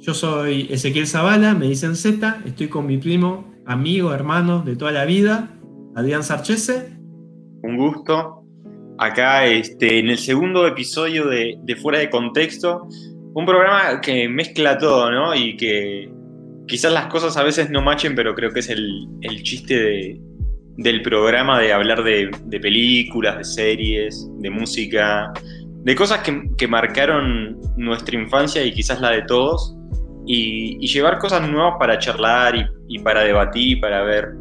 Yo soy Ezequiel Zavala, me dicen Z, estoy con mi primo, amigo, hermano de toda la vida, Adrián Sarchese. Un gusto. Acá este, en el segundo episodio de, Fuera de Contexto, un programa que mezcla todo, ¿no? Y que quizás las cosas a veces no machen, pero creo que es el, chiste del programa de hablar de, películas, de series, de música, de cosas que, marcaron nuestra infancia y quizás la de todos, y, llevar cosas nuevas para charlar y, para debatir, para ver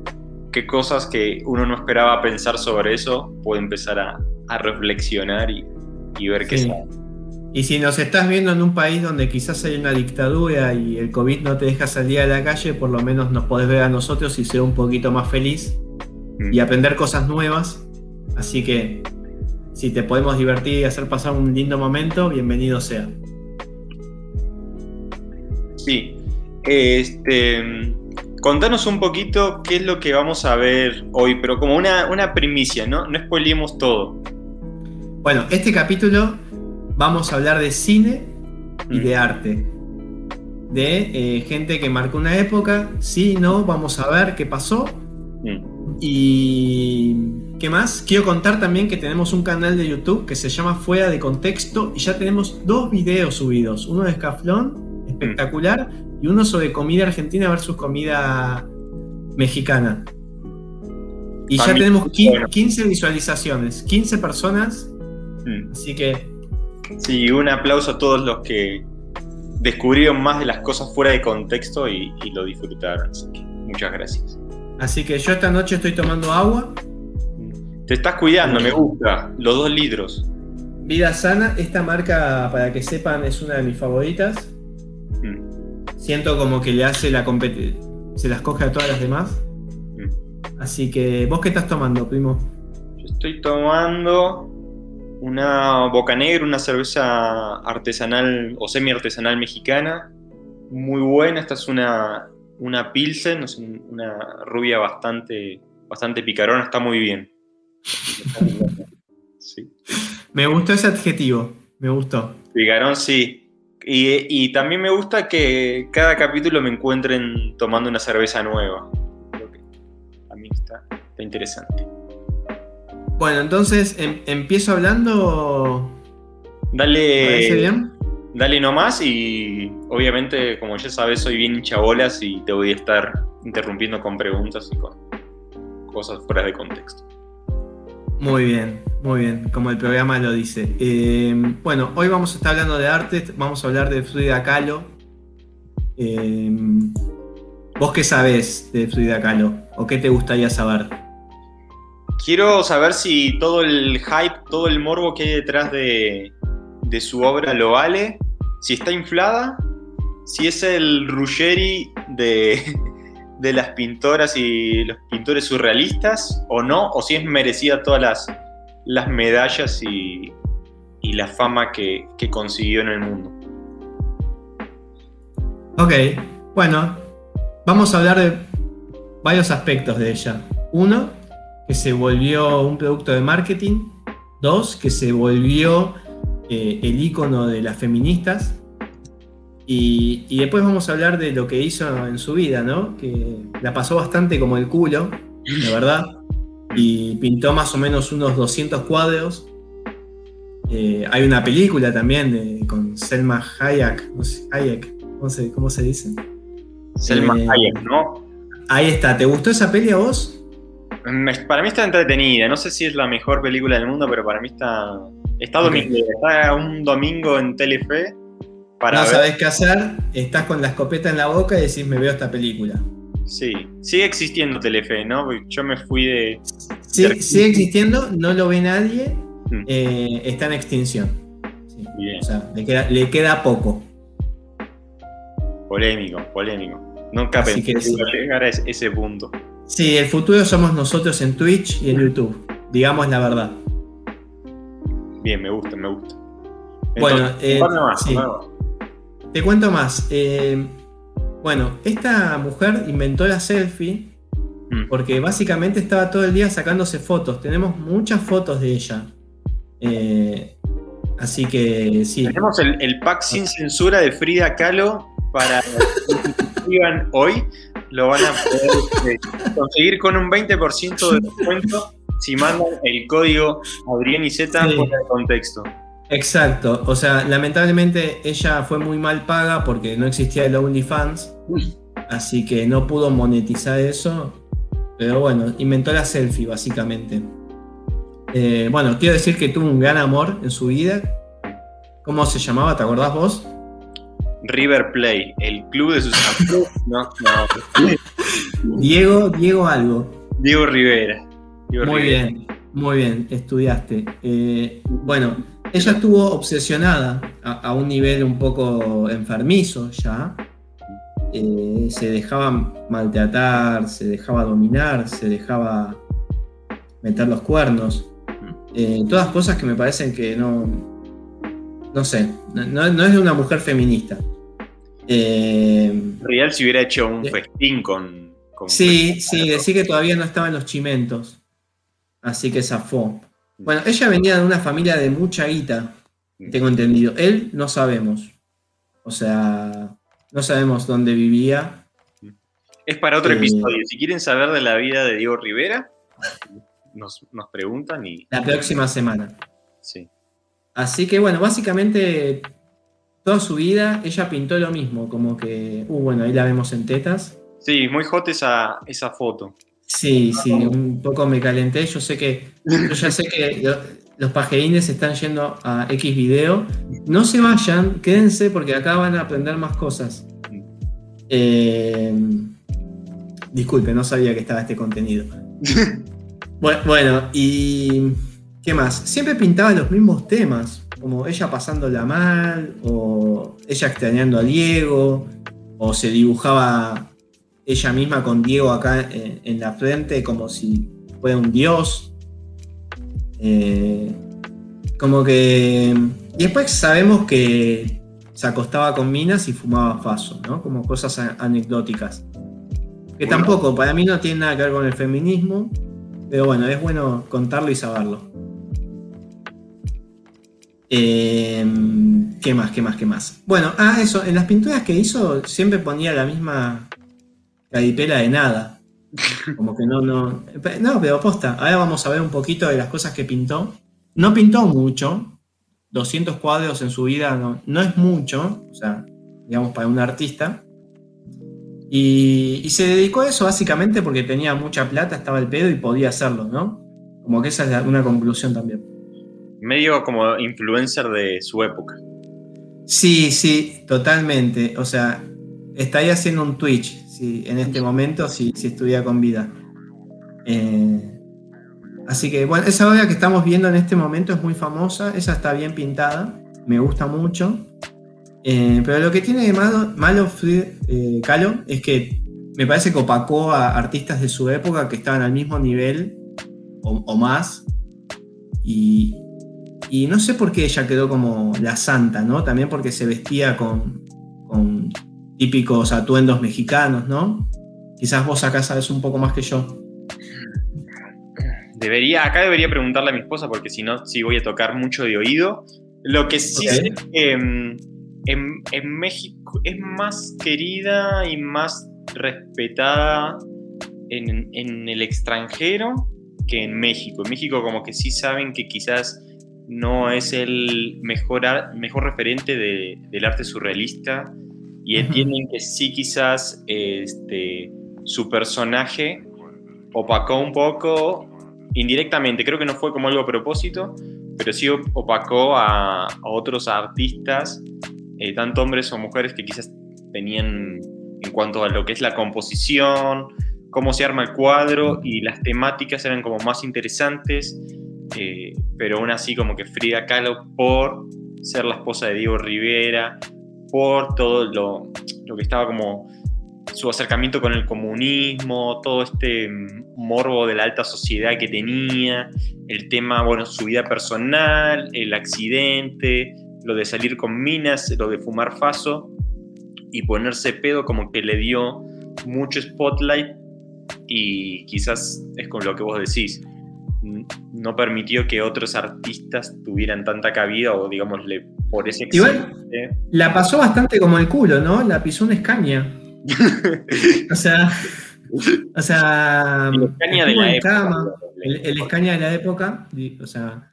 qué cosas que uno no esperaba pensar sobre eso, puede empezar a, reflexionar y, ver qué sale. Y si nos estás viendo en un país donde quizás hay una dictadura y el COVID no te deja salir a la calle, por lo menos nos podés ver a nosotros y ser un poquito más feliz mm. y aprender cosas nuevas. Así que si te podemos divertir y hacer pasar un lindo momento, bienvenido sea. Sí. Este, contanos un poquito qué es lo que vamos a ver hoy, pero como una, una primicia, ¿no? No spoilemos todo. Bueno, este capítulo vamos a hablar de cine y de arte. De eh, gente que marcó una época, sí, no, vamos a ver qué pasó. Mm. Y ¿qué más? Quiero contar también que tenemos un canal de YouTube que se llama Fuera de Contexto y ya tenemos dos videos subidos. Uno de Escaflón espectacular, y uno sobre comida argentina versus comida mexicana. Y ya tenemos 15 visualizaciones, 15 personas. Mm. Así que. Sí, un aplauso a todos los que descubrieron más de las cosas fuera de contexto y, lo disfrutaron. muchas gracias. Así que yo esta noche estoy tomando agua. Te estás cuidando, me gusta. Los dos litros. Vida sana, esta marca, para que sepan, es una de mis favoritas. Siento como que le hace la competencia. Se las coge a todas las demás. Mm. Así que, ¿vos qué estás tomando, primo? Yo estoy tomando una Boca Negra, una cerveza artesanal o semi-artesanal mexicana. Muy buena. Esta es una, una Pilsen, una rubia bastante, bastante picarona. Está muy bien. Me gustó ese adjetivo. Me gustó. Picarón, sí. Y, también me gusta que cada capítulo me encuentren tomando una cerveza nueva. Creo que a mí está, interesante. Bueno, entonces em, empiezo hablando. Dale. bien? Dale nomás y obviamente, como ya sabes, soy bien hinchabolas y te voy a estar interrumpiendo con preguntas y con cosas fuera de contexto. Muy bien, muy bien, como el programa lo dice. Eh, bueno, hoy vamos a estar hablando de arte, vamos a hablar de Frida Kahlo. Eh, ¿Vos qué sabés de Frida Kahlo? ¿O qué te gustaría saber? Quiero saber si todo el hype, todo el morbo que hay detrás de, de su obra lo vale, si está inflada, si es el Ruggeri de, de las pintoras y los pintores surrealistas o no, o si es merecida todas las, las medallas y, la fama que, consiguió en el mundo. Ok, bueno, vamos a hablar de varios aspectos de ella. Uno, que se volvió un producto de marketing. Dos, que se volvió eh, el icono de las feministas. Y, después vamos a hablar de lo que hizo en su vida, ¿no? Que la pasó bastante como el culo, de verdad. Y pintó más o menos unos 200 cuadros. Eh, hay una película también con Selma Hayek, no sé, Hayek, ¿cómo se, dice? Selma eh, Hayek, ¿no? Ahí está, ¿te gustó esa peli a vos? Para mí está entretenida, no sé si es la mejor película del mundo, pero para mí está, está, está un domingo en Telefe no sabes qué hacer, estás con la escopeta en la boca y decís, me veo esta película. Sí, sigue existiendo Telefe, ¿no? Yo me fui de... Sí, sigue existiendo, no lo ve nadie, mm. eh, está en extinción. O sea, le queda, poco. Polémico, polémico. Nunca pensé que, llegar a ese punto. Sí, el futuro somos nosotros en Twitch y en YouTube. Digamos la verdad. Bien, me gusta, me gusta. bueno, eh, sí. Te cuento más. Eh, bueno, esta mujer inventó la selfie mm. porque básicamente estaba todo el día sacándose fotos. Tenemos muchas fotos de ella. Eh, así que sí. Tenemos el, pack sin censura de Frida Kahlo para que hoy, lo van a poder este, conseguir con un 20% de descuento si mandan el código Adrián y Z Sí. fuera de contexto. Exacto, o sea, lamentablemente ella fue muy mal paga porque no existía el OnlyFans, así que no pudo monetizar eso, pero bueno, inventó la selfie básicamente. Eh, bueno, quiero decir que tuvo un gran amor en su vida. ¿Cómo se llamaba? ¿Te acordás vos? River Play, el club de sus amigos. No, no. Diego, Diego algo. Diego Rivera. Diego Muy Rivera. bien, muy bien, estudiaste. Eh, bueno, ella estuvo obsesionada a, a un nivel un poco enfermizo ya. Eh, se dejaba maltratar, se dejaba dominar, se dejaba meter los cuernos. Eh, todas cosas que me parecen que no. No sé, no, es de una mujer feminista. Eh, Real si hubiera hecho un Eh. festín con. con Sí, sí, decir que todavía no estaban los chimentos. Así que zafó. Bueno, ella venía de una familia de mucha guita, tengo entendido. Él no sabemos. O sea, no sabemos dónde vivía. Es para otro Eh. episodio. Si quieren saber de la vida de Diego Rivera, nos, nos preguntan y. La próxima semana. Sí. Así que bueno, básicamente toda su vida ella pintó lo mismo, como que, uh, bueno, ahí la vemos en tetas. Sí, muy hot esa, esa foto. Sí, sí, un poco me calenté. Yo sé que, yo ya sé que lo- los pajerines están yendo a X video. No se vayan, quédense porque acá van a aprender más cosas. Eh, disculpe, no sabía que estaba este contenido. Bu- Bueno, y ¿qué más? Siempre pintaba los mismos temas, como ella pasándola mal, o ella extrañando a Diego, o se dibujaba ella misma con Diego acá en, en la frente como si fuera un dios. Eh, como que. Y después sabemos que se acostaba con minas y fumaba faso, ¿no? Como cosas anecdóticas. Que Bueno. tampoco, para mí no tiene nada que ver con el feminismo, pero bueno, es bueno contarlo y saberlo. Eh, ¿Qué más? ¿Qué más? ¿Qué más? Bueno, ah, eso, en las pinturas que hizo siempre ponía la misma caripela de nada. Como que no, no. No, pero posta. Ahora vamos a ver un poquito de las cosas que pintó. No pintó mucho. 200 cuadros en su vida no, no es mucho. O sea, digamos, para un artista. Y, y se dedicó a eso básicamente porque tenía mucha plata, estaba el pedo y podía hacerlo, ¿no? Como que esa es la- una conclusión también. Medio como influencer de su época. Sí, sí, totalmente. O sea, estaría haciendo un Twitch sí, en este momento si, si con vida. Eh, así que, bueno, esa obra que estamos viendo en este momento es muy famosa. Esa está bien pintada. Me gusta mucho. Eh, pero lo que tiene de malo, malo eh, Kahlo es que me parece que opacó a artistas de su época que estaban al mismo nivel o, más. Y, y no sé por qué ella quedó como la santa, ¿no? También porque se vestía con típicos atuendos mexicanos, ¿no? Quizás vos acá sabes un poco más que yo. Debería, acá debería preguntarle a mi esposa porque si no, sí voy a tocar mucho de oído. Lo que sí Ok. sé es que mm, en, en México es más querida y más respetada en, en el extranjero que en México. En México como que sí saben que quizás no es el mejor, mejor referente de- del arte surrealista y entienden que sí quizás este, su personaje opacó un poco indirectamente, creo que no fue como algo a propósito, pero sí op- opacó a, a otros artistas, eh, tanto hombres o mujeres que quizás tenían en cuanto a lo que es la composición, cómo se arma el cuadro y las temáticas eran como más interesantes, eh, pero aún así como que Frida Kahlo por ser la esposa de Diego Rivera, por todo lo, lo que estaba como su acercamiento con el comunismo, todo este mm, morbo de la alta sociedad que tenía, el tema, bueno, su vida personal, el accidente, lo de salir con minas, lo de fumar faso y ponerse pedo como que le dio mucho spotlight y quizás es con lo que vos decís, no permitió que otros artistas tuvieran tanta cabida o digamos le por ese Igual, la pasó bastante como el culo, ¿no? La pisó una escaña. o sea, o sea, El Scania de la en época. cama, el, el Scania de la época, o sea,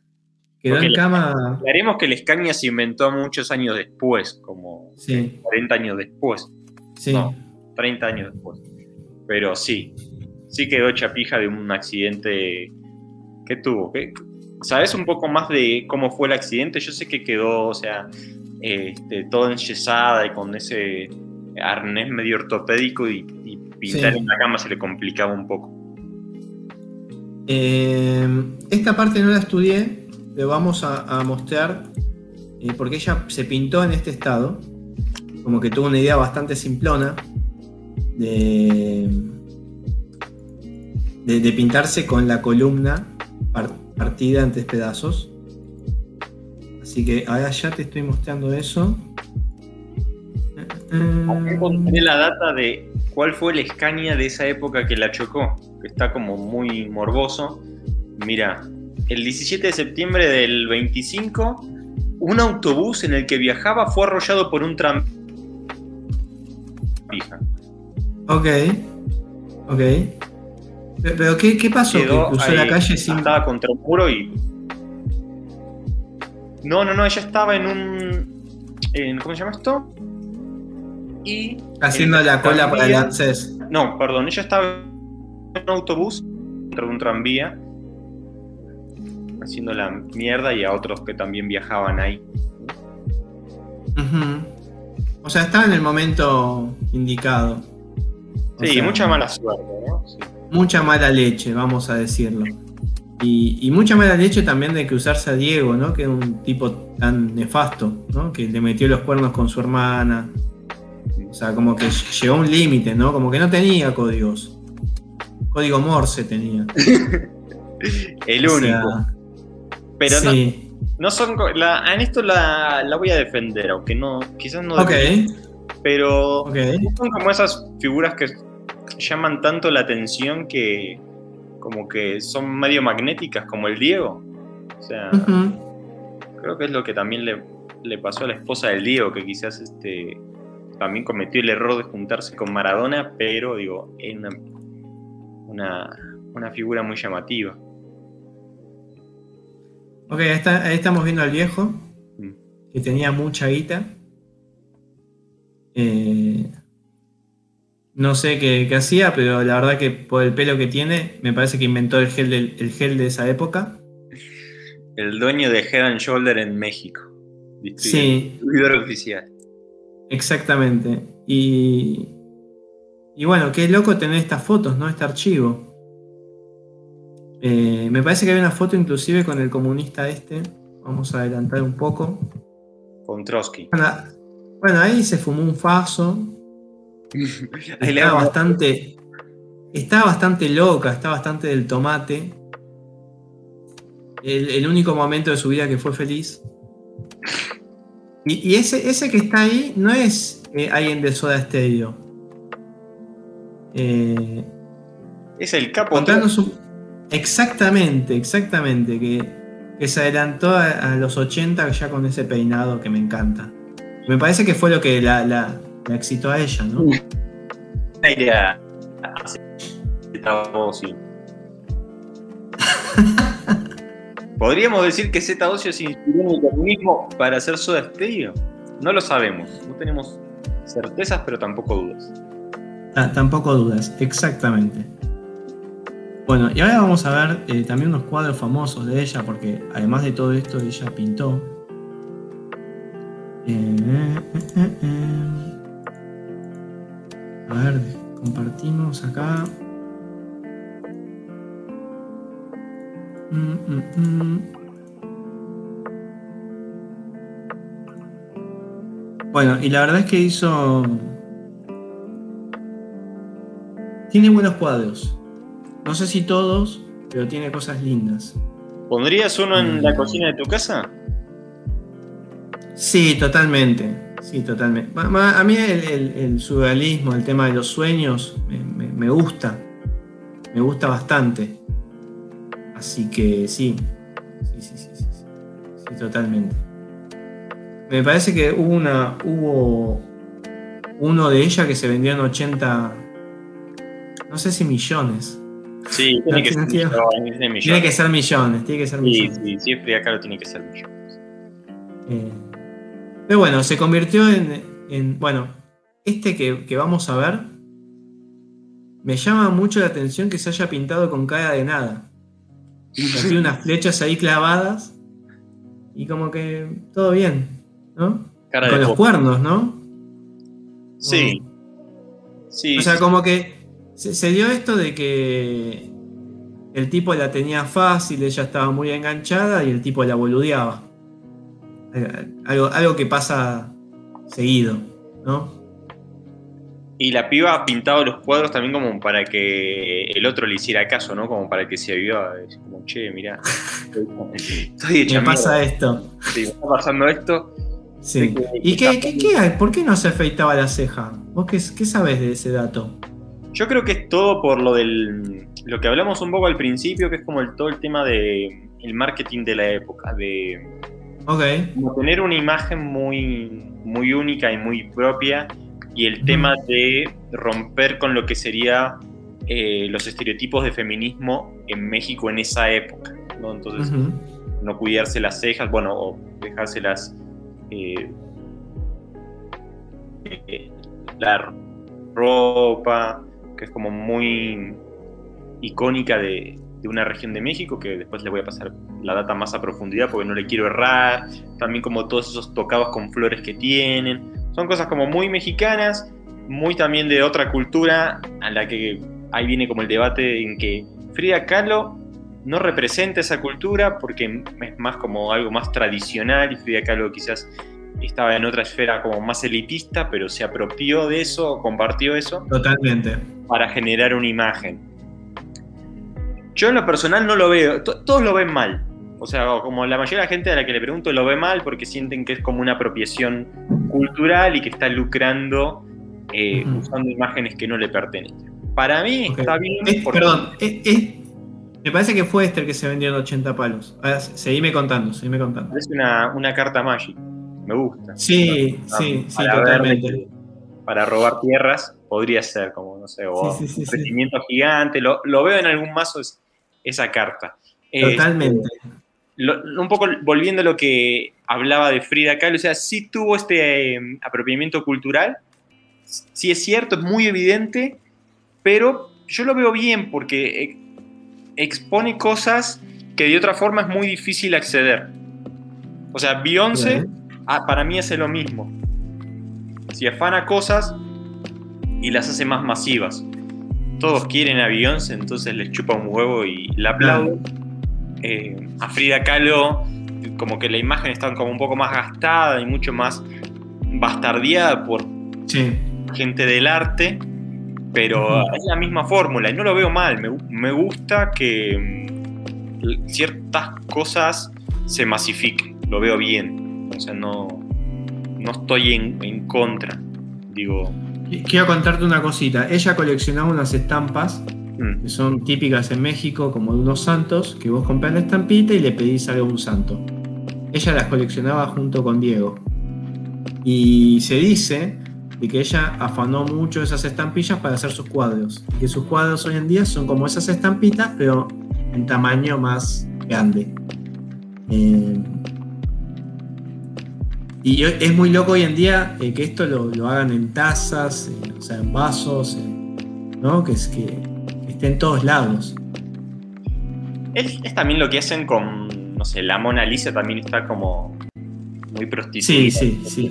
quedó Porque en la- cama, Aclaremos que el Scania se inventó muchos años después, como sí, 40 años después, sí. No. 30 años después. Pero sí, sí quedó hecha pija de un accidente que tuvo. ¿Qué- ¿Sabes un poco más de cómo fue el accidente? Yo sé que quedó, o sea, este, toda enyesada y con ese arnés medio ortopédico y, y pintar Sí. en la cama se le complicaba un poco. Eh, esta parte no la estudié, pero vamos a, a mostrar, eh, porque ella se pintó en este estado, como que tuvo una idea bastante simplona de, de, de pintarse con la columna partida en tres pedazos. Así que ahora ya te estoy mostrando eso. Encontré la data de cuál fue el Scania de esa época que la chocó, que está como muy morboso. Mira, el 17 de septiembre del 25, un autobús en el que viajaba fue arrollado por un tram. Ok, ok. Pero, ¿qué, qué pasó? ¿Que cruzó ahí, la calle sin, Estaba contra un muro y. No, no, no, ella estaba en un. en- ¿Cómo se llama esto? Y. haciendo la cola para el ANSES? No, perdón, ella estaba en un autobús dentro de un tranvía haciendo la mierda y a otros que también viajaban ahí. O sea, estaba en el momento indicado. O Sí, sea, mucha mala suerte, ¿no? Sí. Mucha mala leche, vamos a decirlo. Y, y mucha mala leche también de cruzarse a Diego, ¿no? Que es un tipo tan nefasto, ¿no? Que le metió los cuernos con su hermana. O sea, como que llegó a un límite, ¿no? Como que no tenía códigos. Código Morse tenía. El O único. sea, Pero no, sí. no son. La, en esto la, la voy a defender, aunque no. Quizás no. Ok, debería, Pero ok. son como esas figuras que llaman tanto la atención que. como que son medio magnéticas, como el Diego. O sea. Creo que es lo que también le, le pasó a la esposa del Diego, que quizás este, también cometió el error de juntarse con Maradona, pero digo, es una, una, una figura muy llamativa. Ok, ahí, está- ahí estamos viendo al viejo, Mm. que tenía mucha guita. Eh, no sé qué, qué hacía, pero la verdad que por el pelo que tiene, me parece que inventó el gel, del- el gel de esa época. El dueño de Head and Shoulder en México. Sí, oficial. exactamente. Y, y bueno, qué loco tener estas fotos, ¿no? Este archivo. Eh, me parece que hay una foto inclusive con el comunista este. Vamos a adelantar un poco. Con Trotsky. Bueno, bueno, ahí se fumó un faso. Ahí le Está bastante. Está bastante loca, está bastante del tomate. El, el único momento de su vida que fue feliz. Y, y ese, ese que está ahí no es eh, alguien de Soda Stereo. Eh, Es el capo. un- Exactamente, exactamente. Que, que se adelantó a, a los 80 ya con ese peinado que me encanta. Me parece que fue lo que la, la- excitó a ella, ¿no? aire a- a- Z Ocio. ¿Podríamos decir que Z Ocio se inspiró en el comunismo para hacer Soda Stereo? No lo sabemos, no tenemos certezas, pero tampoco dudas. Ah, tampoco dudas, exactamente. Bueno, y ahora vamos a ver eh, también unos cuadros famosos de ella, porque además de todo esto, ella pintó. Eh, eh, eh, eh. A ver, compartimos acá. Mm, mm, mm. Bueno, y la verdad es que hizo. Tiene buenos cuadros. No sé si todos, pero tiene cosas lindas. ¿Pondrías uno en la cocina de tu casa? Sí, totalmente. Sí, totalmente. A mí el, el- el surrealismo, el tema de los sueños, me, me- me gusta. Me gusta bastante. Así que sí. Sí, sí, sí, sí. Totalmente. me parece que hubo una. hubo uno de ella que se vendió en 80. No sé si millones. Sí, tiene, que, ser millones, tiene que ser millones. Tiene que ser millones. Sí, sí, sí, Frida Kahlo tiene que ser millones. Eh, pero bueno, se convirtió en. bueno, este que, que vamos a ver. Me llama mucho la atención que se haya pintado con cara de nada. Tiene unas flechas ahí clavadas. Y como que todo bien, ¿no? con los cuernos, ¿no? Sí. sí. O sea, como que se, dio esto de que el tipo la tenía fácil, ella estaba muy enganchada y el tipo la boludeaba. Algo, algo que pasa seguido, ¿no? Y la piba ha pintado los cuadros también como para que el otro le hiciera caso, ¿no? Como para que se aviva. Es como, che, mira, estoy hecha Me pasa esto. Sí, me está pasando esto. Sí. ¿Y qué, qué, qué, por qué no se afeitaba la ceja? ¿Vos qué, qué sabes de ese dato? Yo creo que es todo por lo del. Lo que hablamos un poco al principio, que es como el, todo el tema de el marketing de la época. De. Como tener una imagen muy, muy única y muy propia y el tema de romper con lo que sería eh, los estereotipos de feminismo en México en esa época. ¿no? Entonces, no cuidarse las cejas, bueno, o dejárselas. Eh, eh, la ropa, que es como muy icónica de, de, una región de México, que después le voy a pasar la data más a profundidad porque no le quiero errar. También como todos esos tocados con flores que tienen. Son cosas como muy mexicanas, muy también de otra cultura, a la que ahí viene como el debate en que Frida Kahlo no representa esa cultura porque es más como algo más tradicional y Frida Kahlo quizás estaba en otra esfera como más elitista, pero se apropió de eso, compartió eso. Totalmente. Para generar una imagen. Yo en lo personal no lo veo, todos lo ven mal. O sea, como la mayoría de la gente a la que le pregunto lo ve mal porque sienten que es como una apropiación cultural y que está lucrando eh, usando imágenes que no le pertenecen. Para mí está bien. Perdón, me parece que fue este el que se vendió en 80 palos. seguime contando, seguime contando. Es una, una carta Magic. Me gusta. Sí, sí, sí, totalmente. para robar tierras podría ser como, no sé, o un crecimiento gigante. Lo, veo en algún mazo esa carta. Totalmente un poco volviendo a lo que hablaba de Frida Kahlo, o sea, sí tuvo este em, apropiamiento cultural, sí es cierto, es muy evidente, pero yo lo veo bien porque eh, expone cosas que de otra forma es muy difícil acceder. O sea, Beyoncé ah, para mí hace lo mismo. Si afana cosas y las hace más masivas. Todos quieren a Beyoncé, entonces les chupa un huevo y la aplauden. Eh, a Frida Kahlo, como que la imagen está como un poco más gastada y mucho más bastardeada por gente del arte, pero es la misma fórmula y no lo veo mal. Me, gusta que mm, ciertas cosas se masifiquen, lo veo bien. O sea, no, no estoy en, en contra. Digo. Quiero contarte una cosita. Ella coleccionaba unas estampas Mm. que son típicas en México, como de unos santos, que vos compras la estampita y le pedís algo a un santo. Ella las coleccionaba junto con Diego. Y se dice de que ella afanó mucho esas estampillas para hacer sus cuadros. Y que sus cuadros hoy en día son como esas estampitas, pero en tamaño más grande. Eh, y es muy loco hoy en día eh, que esto lo, hagan en tazas, o sea, en vasos, ¿no? Que es que en todos lados. Es, también lo que hacen con, no sé, la Mona Lisa también está como muy prostituida. Sí, sí, sí.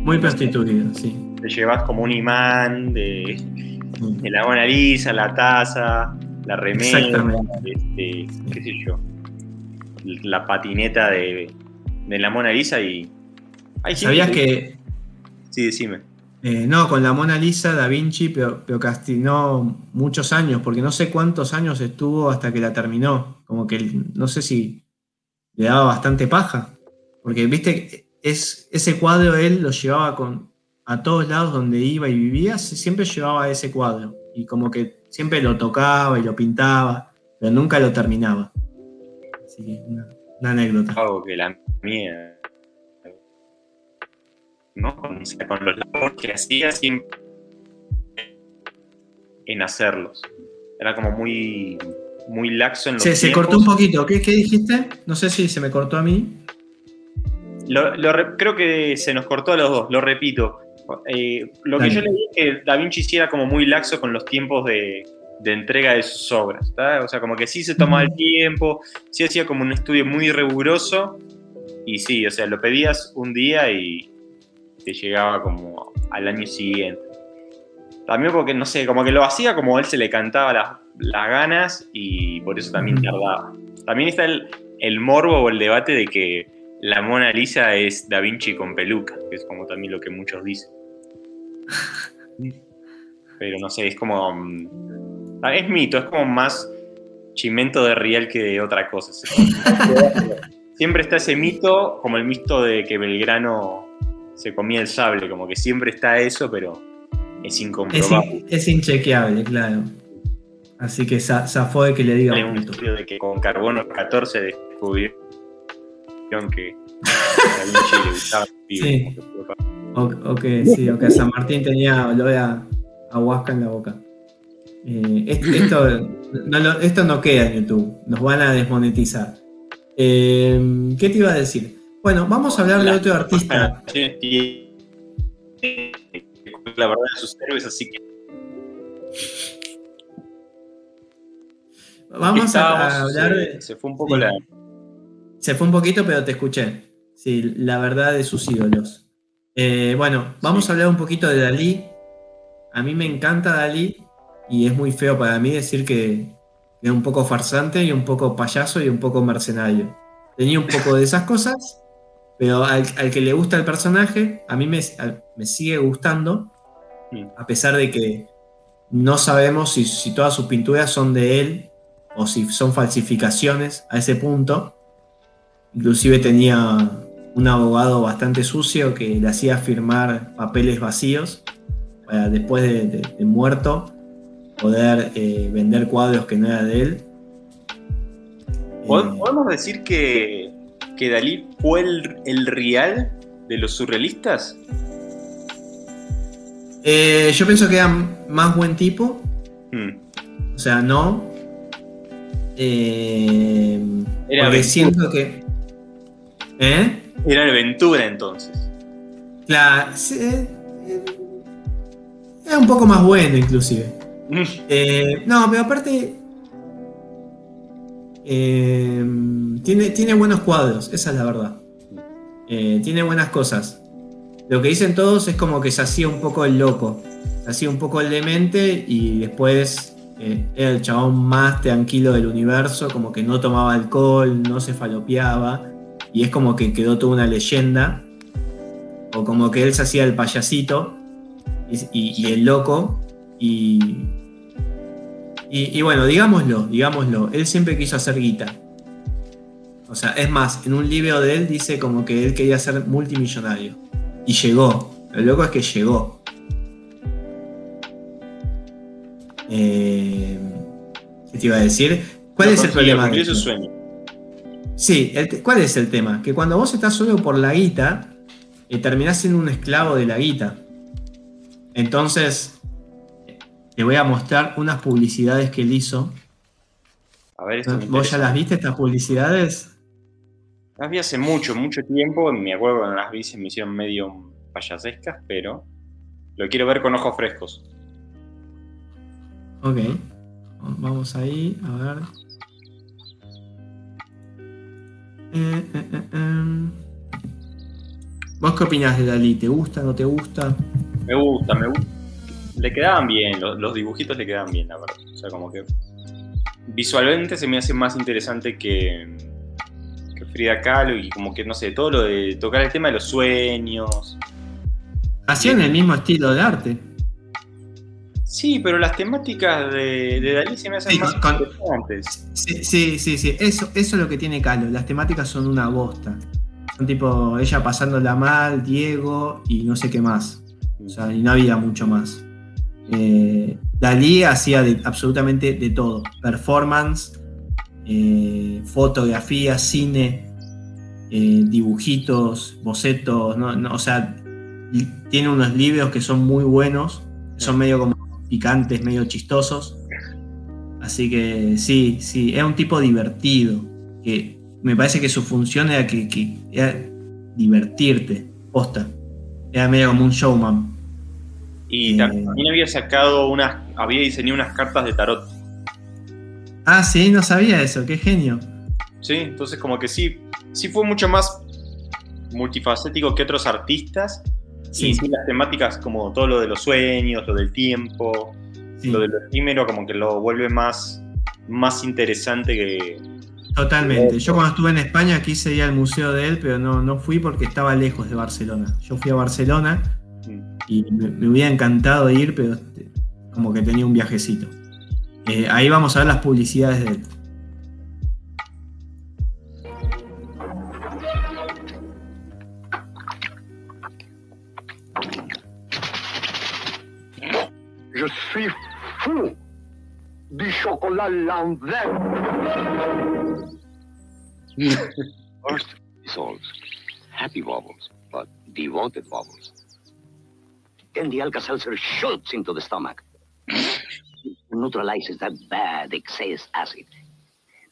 muy prostituida, sí. Te llevas como un imán de, la Mona Lisa, la taza, la remera, este, qué sé yo, la patineta de, de la Mona Lisa y... ¿Sabías que... Sí, decime. Eh, no, con la Mona Lisa Da Vinci, castigó muchos años, porque no sé cuántos años estuvo hasta que la terminó. Como que no sé si le daba bastante paja. Porque, viste, es, ese cuadro él lo llevaba con, a todos lados donde iba y vivía, siempre llevaba ese cuadro. Y como que siempre lo tocaba y lo pintaba, pero nunca lo terminaba. Así que una, anécdota. Algo que la mía ¿no? Con, los labores que hacía siempre en hacerlos. Era como muy, muy laxo en los Se, se cortó un poquito. ¿Qué, ¿Qué, dijiste? No sé si se me cortó a mí. creo que se nos cortó a los dos, lo repito. Eh, lo que yo le dije es que Da Vinci hiciera como muy laxo con los tiempos de, de entrega de sus obras. O sea, como que sí se tomaba el tiempo, sí hacía como un estudio muy riguroso y sí, o sea, lo pedías un día y te llegaba como al año siguiente. También porque, no sé, como que lo hacía como él se le cantaba las, ganas y por eso también tardaba. También está el, el morbo o el debate de que la Mona Lisa es Da Vinci con peluca, que es como también lo que muchos dicen. Pero no sé, es como mm, es mito, es como más chimento de riel que de otra cosa. siempre está ese mito, como el mito de que Belgrano se comía el sable, como que siempre está eso, pero es incomprobable. Es, inchequeable, claro. Así que zafó de que le diga Hay un estudio de que con carbono 14 descubrieron que a sí. O, o, que sí, o que San Martín tenía olor a, a huasca en la boca. Eh, esto, no, esto no queda en YouTube, nos van a desmonetizar. Eh, ¿Qué te iba a decir? Bueno, vamos a hablar de otro artista. La verdad de sus héroes, así que. Vamos a hablar. Se fue un poco la. Se fue un poquito, pero te escuché. Sí, la verdad de sus ídolos. Eh, bueno, vamos a hablar un poquito de Dalí. A mí me encanta Dalí y es muy feo para mí decir que es un poco farsante y un poco payaso y un poco mercenario. Tenía un poco de esas cosas, pero al, que le gusta el personaje, a mí me, me sigue gustando, mm. a pesar de que no sabemos si, si, todas sus pinturas son de él o si son falsificaciones a ese punto. Inclusive tenía un abogado bastante sucio que le hacía firmar papeles vacíos para después de muerto poder eh, vender cuadros que no era de él. Eh, ¿Podemos decir que, que Dalí fue el, real de los surrealistas? Eh, yo pienso que era más buen tipo. Hmm. O sea, no. era porque siento que. Era el Ventura entonces. Claro. era un poco más bueno, inclusive. Eh, no, pero aparte. Eh, tiene, tiene buenos cuadros, esa es la verdad. Eh, tiene buenas cosas. Lo que dicen todos es como que se hacía un poco el loco, se hacía un poco el demente y después era el chabón más tranquilo del universo, como que no tomaba alcohol, no se falopeaba y es como que quedó toda una leyenda, o como que él se hacía el payasito y el loco y y, bueno, digámoslo, digámoslo, él siempre quiso hacer guita. O sea, es más, en un libro de él dice como que él quería ser multimillonario. Y llegó. Lo loco es que llegó. Eh, ¿Qué te iba a decir? ¿Cuál es el problema? De su sueño. Sí, ¿cuál es el tema? Que cuando vos estás solo por la guita, eh, terminás siendo un esclavo de la guita. Entonces, te voy a mostrar unas publicidades que él hizo. A ver, esto ¿Vos ya las viste, estas publicidades? Las vi hace mucho, mucho tiempo. Me acuerdo cuando las vi se me hicieron medio payasescas, pero lo quiero ver con ojos frescos. Ok. Vamos ahí, a ver. Eh, eh, eh. ¿Vos qué opinás de Dalí? ¿Te gusta, no te gusta? Me gusta, me gusta le quedaban bien, los, dibujitos le quedaban bien, la verdad. O sea, como que visualmente se me hace más interesante que, que Frida Kahlo y como que, no sé, todo lo de tocar el tema de los sueños. Hacían el mismo estilo de arte. Sí, pero las temáticas de, Dalí se me hacen más interesantes. Sí, sí, sí, sí, Eso, eso es lo que tiene Kahlo. Las temáticas son una bosta. Son tipo ella pasándola mal, Diego y no sé qué más. O sea, y no había mucho más. Eh, Dalí hacía absolutamente de todo, performance, eh, fotografía, cine, eh, dibujitos, bocetos, o sea, tiene unos libros que son muy buenos, son medio como picantes, medio chistosos. Así que sí, sí, es un tipo divertido, que me parece que su función era que, que era divertirte, posta. Era medio como un showman. Y Eh. también había sacado unas, había diseñado unas cartas de tarot. Ah, sí, no sabía eso, qué genio. Sí, entonces como que sí, sí fue mucho más multifacético que otros artistas. Sí, Y sí, las temáticas como todo lo de los sueños, lo del tiempo, sí, lo de lo efímero, como que lo vuelve más, más interesante que. totalmente. Yo cuando estuve en España quise ir al museo de él, pero no, no fui porque estaba lejos de Barcelona. Yo fui a Barcelona y me, me hubiera encantado ir, pero este, como que tenía un viajecito. Eh, ahí vamos a ver las publicidades de él. Je suis fou du chocolat. First dissolves happy wobbles, but devoted wobbles. Then the Alka-Seltzer shoots into the stomach. Neutralizes that bad excess acid.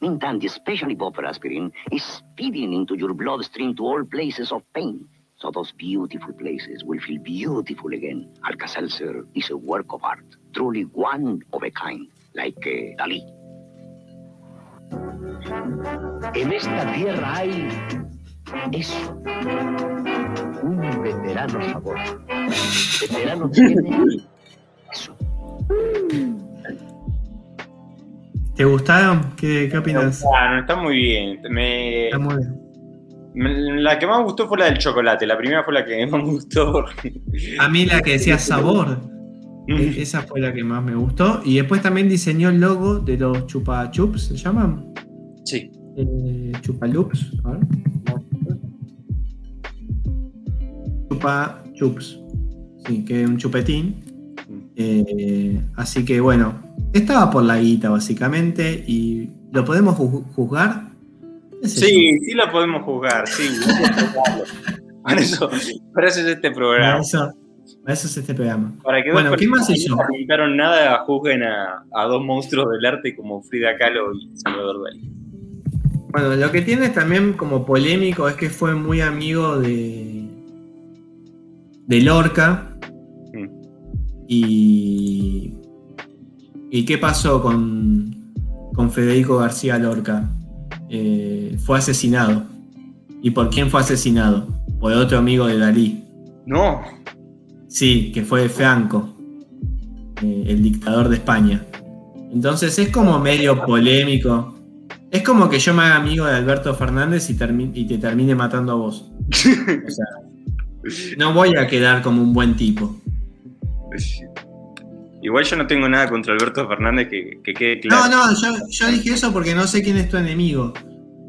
Meantime, the special aspirin is speeding into your bloodstream to all places of pain. So those beautiful places will feel beautiful again. Alka-Seltzer is a work of art, truly one of a kind, like uh, Dalí. En esta tierra hay eso, un veterano sabor. Veterano tiene eso. ¿Te gustaron? ¿Qué, qué opinas? No, está muy bien. Me, Está muy bien. la que más me gustó fue la del chocolate. La primera fue la que más me gustó. A mí la que decía sabor, e- esa fue la que más me gustó. Y después también diseñó el logo de los chupa chups, ¿se llaman? Sí. Eh, chupalups. a ver. Chupa chups. Sí, que es un chupetín. Eh, así que bueno, estaba por la guita básicamente y lo podemos ju- juzgar. ¿Qué sé Sí, sí la podemos jugar, sí. Para eso, para eso es este. Para programa. eso, para eso es este programa. Para que Bueno, ¿qué más que hizo? no pintaron nada juzguen a, a dos monstruos del arte como Frida Kahlo y Salvador Dalí. Bueno, lo que tiene también como polémico es que fue muy amigo de. De Lorca. Mm. Y. ¿Y qué pasó con, con Federico García Lorca? Eh, fue asesinado. ¿Y por quién fue asesinado? Por otro amigo de Dalí. No, Sí, que fue Franco, eh, el dictador de España. Entonces es como medio polémico. Es como que yo me haga amigo de Alberto Fernández y, termi- y te termine matando a vos. O sea, no voy a quedar como un buen tipo. igual yo no tengo nada contra Alberto Fernández que, que quede No, claro. no, yo, yo dije eso porque no sé quién es tu enemigo.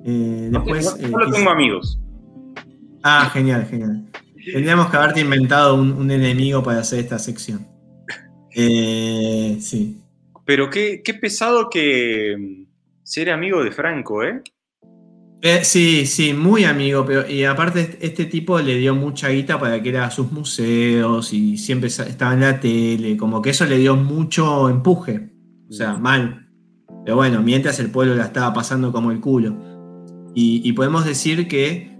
Eh, No, después. no- eh, solo tengo amigos. Ah, genial, genial. Tendríamos que haberte inventado un, un enemigo para hacer esta sección. Eh, sí. Pero qué, qué pesado que mm, ser amigo de Franco, ¿eh? Eh, sí, sí, muy amigo, pero y aparte este tipo le dio mucha guita para que era a sus museos y siempre estaba en la tele, como que eso le dio mucho empuje, o sea, mal. Pero bueno, mientras el pueblo la estaba pasando como el culo. Y, y podemos decir que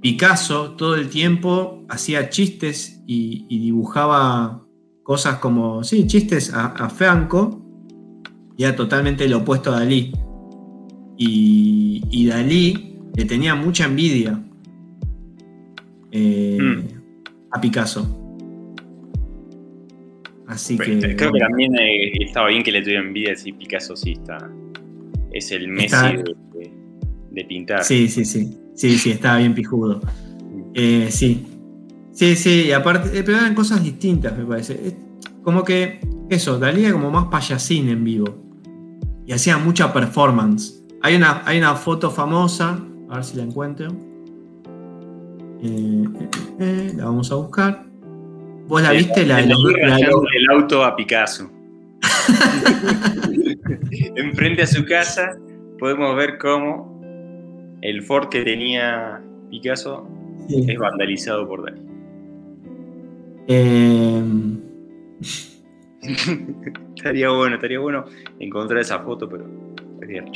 Picasso todo el tiempo hacía chistes y, y dibujaba cosas como, sí, chistes a, a Franco, y era totalmente el opuesto a Dalí. Y, y Dalí le tenía mucha envidia eh, Mm. a Picasso. Así Pero que. Creo que también eh, estaba bien que le tuviera envidia si Picasso sí está. Es el Messi Está- de, de- de pintar. Sí, sí, sí. Sí, sí, estaba bien pijudo. Eh, sí. Sí, sí, y aparte, pero eran cosas distintas, me parece. Es como que, eso, Dalí era como más payasín en vivo. Y hacía mucha performance. Hay una, hay una foto famosa, a ver si la encuentro. Eh, eh, eh, la vamos a buscar. ¿Vos la viste? La, la rayando el auto a Picasso. Enfrente a su casa podemos ver cómo el Ford que tenía Picasso sí. es vandalizado por Dalí. Eh, estaría bueno, estaría bueno encontrar esa foto, pero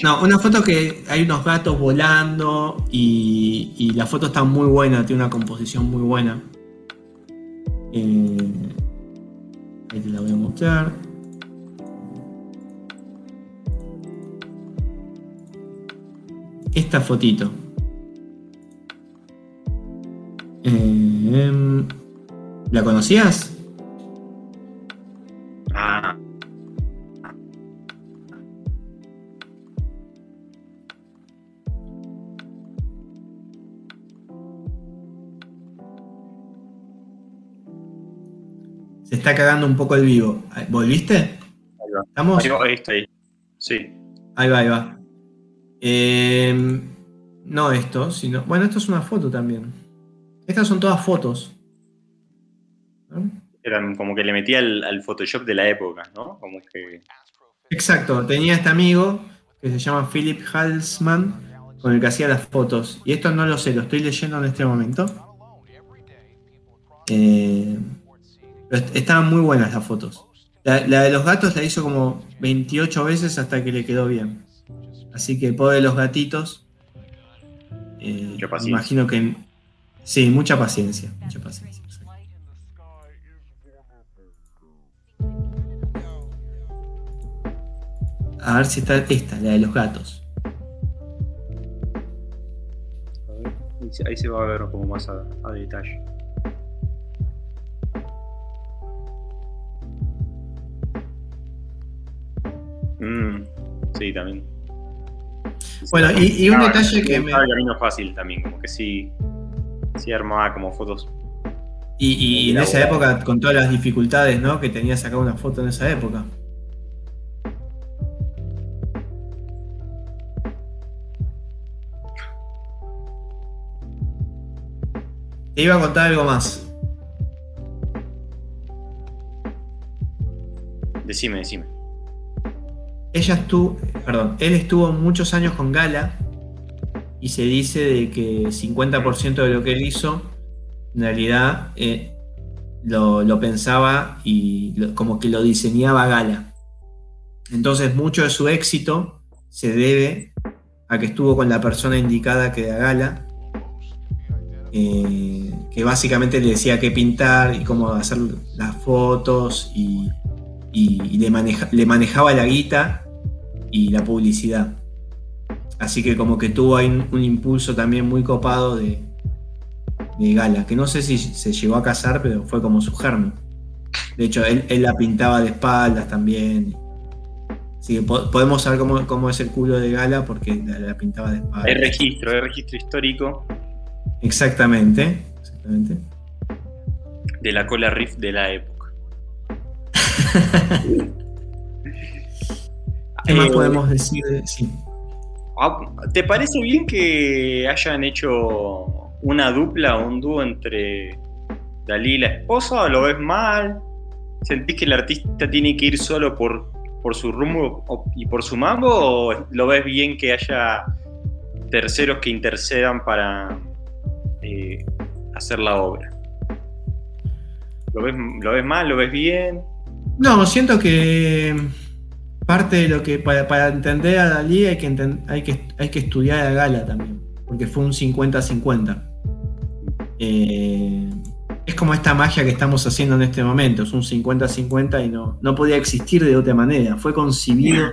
no, una foto que hay unos gatos volando y, y, la foto está muy buena, tiene una composición muy buena. Eh, ahí te la voy a mostrar. Esta fotito. Eh, ¿La conocías? Ah. Está cagando un poco el vivo. ¿Volviste? Ahí va. ¿Estamos? Ahí, va, ahí está ahí. Sí. Ahí va, ahí va. Eh, no esto, sino. Bueno, esto es una foto también. Estas son todas fotos. Eran como que le metía al, al, Photoshop de la época, ¿no? Como que. Exacto, tenía este amigo que se llama Philip Halsman, con el que hacía las fotos. Y esto no lo sé, lo estoy leyendo en este momento. Eh, estaban muy buenas las fotos. La, la, de los gatos la hizo como 28 veces hasta que le quedó bien. Así que pobre los gatitos. Eh, me imagino que. Sí, mucha paciencia. Mucha paciencia. A ver si está esta, la de los gatos. Ahí se va a ver un poco más a, a detalle. Mm, sí, también. Bueno, y, y un detalle que me. El camino fácil también, como que sí. Sí armaba como fotos. Y, y en esa época, con todas las dificultades, ¿no? Que tenía sacar una foto en esa época. Te iba a contar algo más. Decime, decime. Ella estuvo, perdón, él estuvo muchos años con Gala y se dice de que 50% de lo que él hizo en realidad eh, lo, pensaba y como que lo diseñaba Gala. Entonces mucho de su éxito se debe a que estuvo con la persona indicada que era Gala, eh, que básicamente le decía qué pintar y cómo hacer las fotos y, y, y le, maneja, le, manejaba la guita y la publicidad. Así que como que tuvo ahí un, un impulso también muy copado de, de, Gala, que no sé si se llegó a casar, pero fue como su germen. De hecho, él, él la pintaba de espaldas también. Así que po podemos saber cómo, cómo, es el culo de Gala porque la, la pintaba de espaldas. Hay registro, hay registro histórico. Exactamente, exactamente. De la cola riff de la época. ¿Qué más eh, podemos decir? Sí. ¿Te parece bien que hayan hecho una dupla o un dúo entre Dalí y la esposa? ¿O lo ves mal? ¿Sentís que el artista tiene que ir solo por, por su rumbo y por su mambo? ¿O lo ves bien que haya terceros que intercedan para eh, hacer la obra? ¿Lo ves, ¿Lo ves mal? ¿Lo ves bien? No, siento que parte de lo que para, para entender a Dalí hay que, hay, que, hay que estudiar a Gala también, porque fue un 50-50. Eh, es como esta magia que estamos haciendo en este momento, es un 50-50 y no, no podía existir de otra manera, fue concibido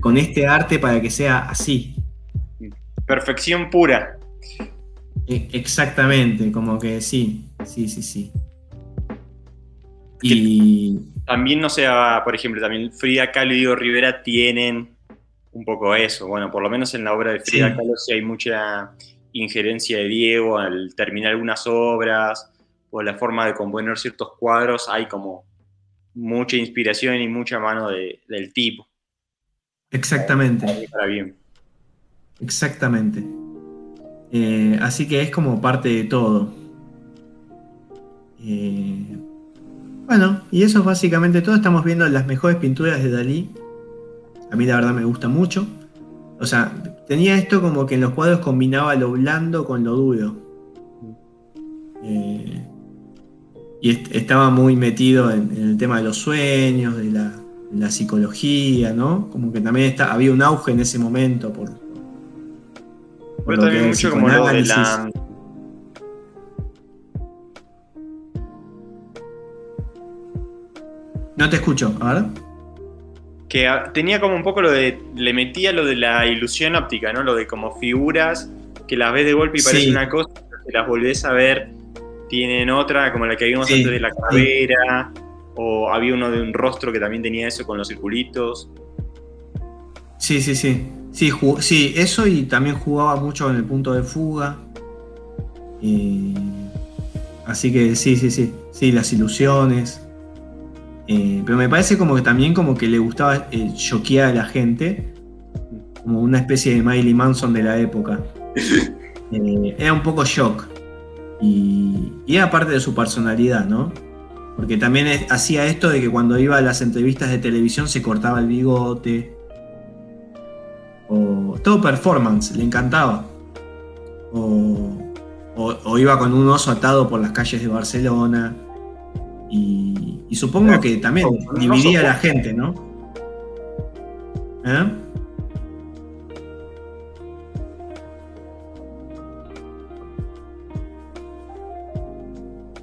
con este arte para que sea así. Perfección pura. E exactamente, como que sí, sí, sí, sí. Y también, no sé, por ejemplo, también Frida Kahlo y Diego Rivera tienen un poco eso. Bueno, por lo menos en la obra de Frida sí. Kahlo sí hay mucha injerencia de Diego al terminar algunas obras o la forma de componer ciertos cuadros, hay como mucha inspiración y mucha mano de, del tipo. Exactamente. Para bien. Exactamente. Eh, así que es como parte de todo. Eh, bueno, y eso es básicamente todo. Estamos viendo las mejores pinturas de Dalí. A mí la verdad me gusta mucho. O sea, tenía esto como que en los cuadros combinaba lo blando con lo duro. Eh, y est- estaba muy metido en, en el tema de los sueños, de la, de la psicología, ¿no? Como que también está, había un auge en ese momento por, por Pero lo también que mucho como lo de la. No te escucho, a ver. Que a- tenía como un poco lo de. Le metía lo de la ilusión óptica, ¿no? Lo de como figuras que las ves de golpe y parece Sí. una cosa, pero que las volvés a ver, tienen otra, como la que vimos Sí, antes de la sí. calavera. O había uno de un rostro que también tenía eso con los circulitos. Sí, sí, sí. Sí, eso y también jugaba mucho con el punto de fuga. Así que sí, sí, sí. Sí, las ilusiones. Eh, pero me parece como que también como que le gustaba eh, choquear a la gente. Como una especie de Miley Manson de la época. Eh, era un poco shock. Y, y era parte de su personalidad, ¿no? Porque también es- hacía esto de que cuando iba a las entrevistas de televisión se cortaba el bigote. O todo performance, le encantaba. O, o- o iba con un oso atado por las calles de Barcelona. Y, y supongo que también dividía a la gente, ¿no? ¿Eh?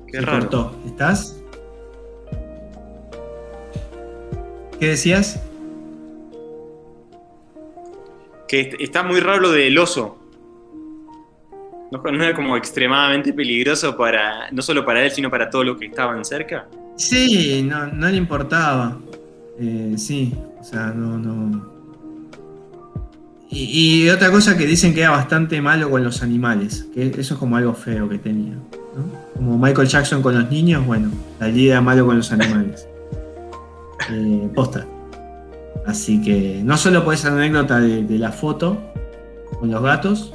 Qué Se raro. cortó. ¿Estás? ¿Qué decías? Que est- está muy raro lo del oso. ¿No, era como extremadamente peligroso para. no solo para él, sino para todos los que estaban cerca? Sí, no, no le importaba. Eh, sí, o sea, no, no. Y, y otra cosa que dicen que era bastante malo con los animales, que eso es como algo feo que tenía. ¿no? Como Michael Jackson con los niños, bueno, Dalí era malo con los animales. Eh, posta. Así que no solo por esa anécdota de, de la foto con los gatos,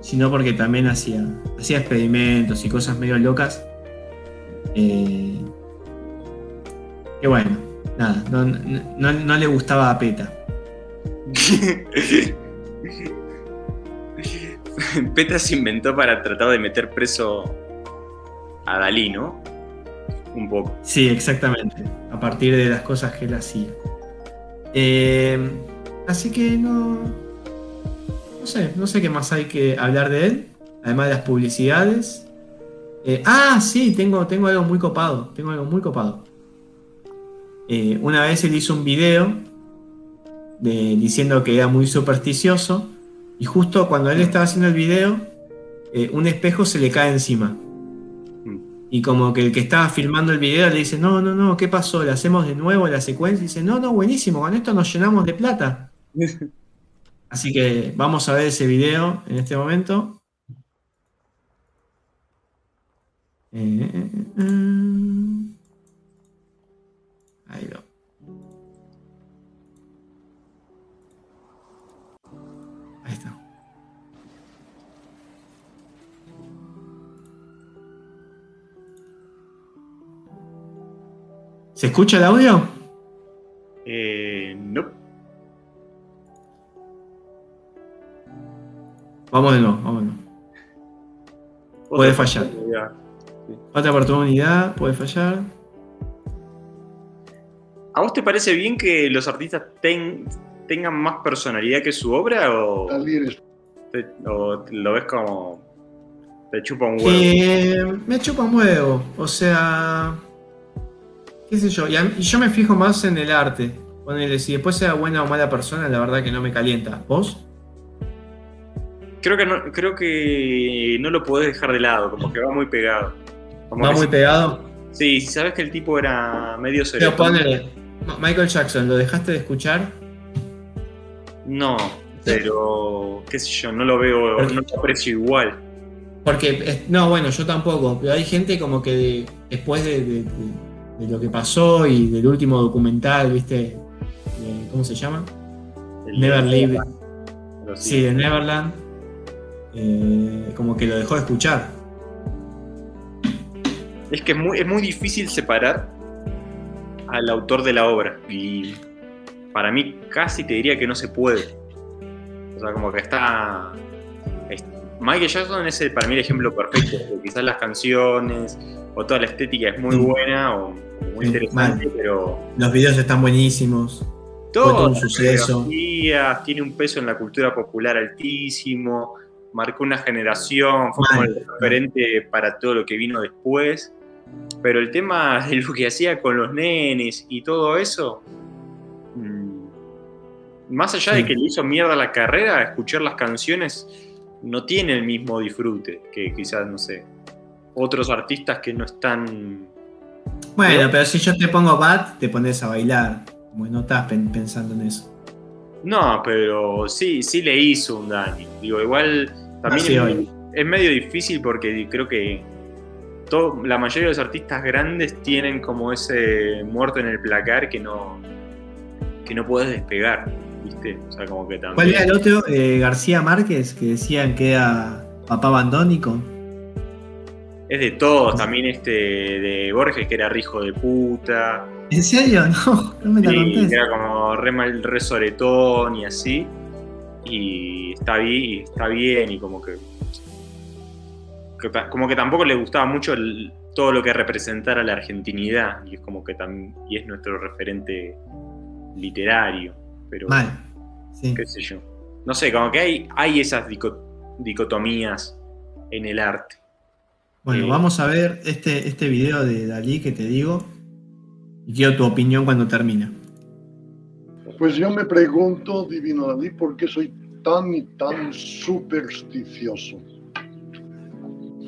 sino porque también hacía, hacía experimentos y cosas medio locas. Eh, que bueno, nada, no, no- le gustaba a PETA. PETA se inventó para tratar de meter preso a Dalí, ¿no? Un poco. Sí, exactamente, a partir de las cosas que él hacía. Eh, así que no, no sé, no sé qué más hay que hablar de él, además de las publicidades. Eh, ah, sí, tengo, tengo algo muy copado, tengo algo muy copado. Eh, una vez él hizo un video de- diciendo que era muy supersticioso y justo cuando él estaba haciendo el video, eh, un espejo se le cae encima. Y como que el que estaba filmando el video le dice, no, no, no, ¿qué pasó? ¿Le hacemos de nuevo la secuencia? Y dice, no, no, buenísimo, con esto nos llenamos de plata. Así que vamos a ver ese video en este momento. Eh, eh, eh. Ahí va. Ahí está. ¿Se escucha el audio? Eh, no. Vamos de nuevo, vamos de nuevo. Puede fallar. Otra oportunidad, puede fallar. ¿A vos te parece bien que los artistas ten- tengan más personalidad que su obra o, te- o lo ves como te chupa un huevo? Eh, me chupa un huevo, o sea, qué sé yo, y, a- y yo me fijo más en el arte. Ponele, si después sea buena o mala persona, la verdad que no me calienta. ¿Vos? Creo que no, creo que no lo podés dejar de lado, como que va muy pegado. Como ¿Va muy si- pegado? Sí, si sabes que el tipo era medio Pero serio. ponele, Michael Jackson, ¿lo dejaste de escuchar? No, pero qué sé yo, no lo veo, Porque- no lo aprecio igual. Porque, no, bueno, yo tampoco, pero hay gente como que de- después de, de- lo que pasó y del último documental, ¿viste? ¿Cómo se llama? El- Never pero Sí, de Neverland. Eh, como que lo dejó de escuchar. Es que es muy, es muy difícil separar al autor de la obra. Y para mí casi te diría que no se puede. O sea, como que está. es- Michael Jackson es el- para mí el ejemplo perfecto. quizás las canciones o toda la estética es muy Sí. buena o muy Sí, interesante, mal. pero Los videos están buenísimos. todo todo un suceso. tiene un peso en la cultura popular altísimo, marcó una generación, fue como el referente para todo lo que vino después. Pero el tema de lo que hacía con los nenes y todo eso, mm, más allá de que le hizo mierda la carrera, escuchar las canciones no tiene el mismo disfrute que quizás, no sé, otros artistas que no están Bueno, Pero- si yo te pongo Bat, te pones a bailar. Como no estás pen- pensando en eso. No, pero sí, sí le hizo un daño. Digo, igual también es, medio difícil porque creo que todo- la mayoría de los artistas grandes tienen como ese muerto en el placar que no, que no puedes despegar, ¿viste? O sea, como que también. ¿Cuál era el otro? Eh, García Márquez, que decían que era papá abandónico. Es de todos, también este de Borges que era hijo de puta. ¿En serio? No, no me la contés. era como re mal, re soretón y así. Y está bien, está bien y como que, como que tampoco le gustaba mucho el- todo lo que representara la argentinidad y es como que tam- y es nuestro referente literario, pero Mal. Sí. qué sé yo. No sé, como que hay, hay esas dico- dicotomías en el arte. Bueno, Eh, vamos a ver este, este video de Dalí que te digo. Y quiero tu opinión cuando termina. Pues yo me pregunto, Divino Dalí, ¿por qué soy tan y tan supersticioso?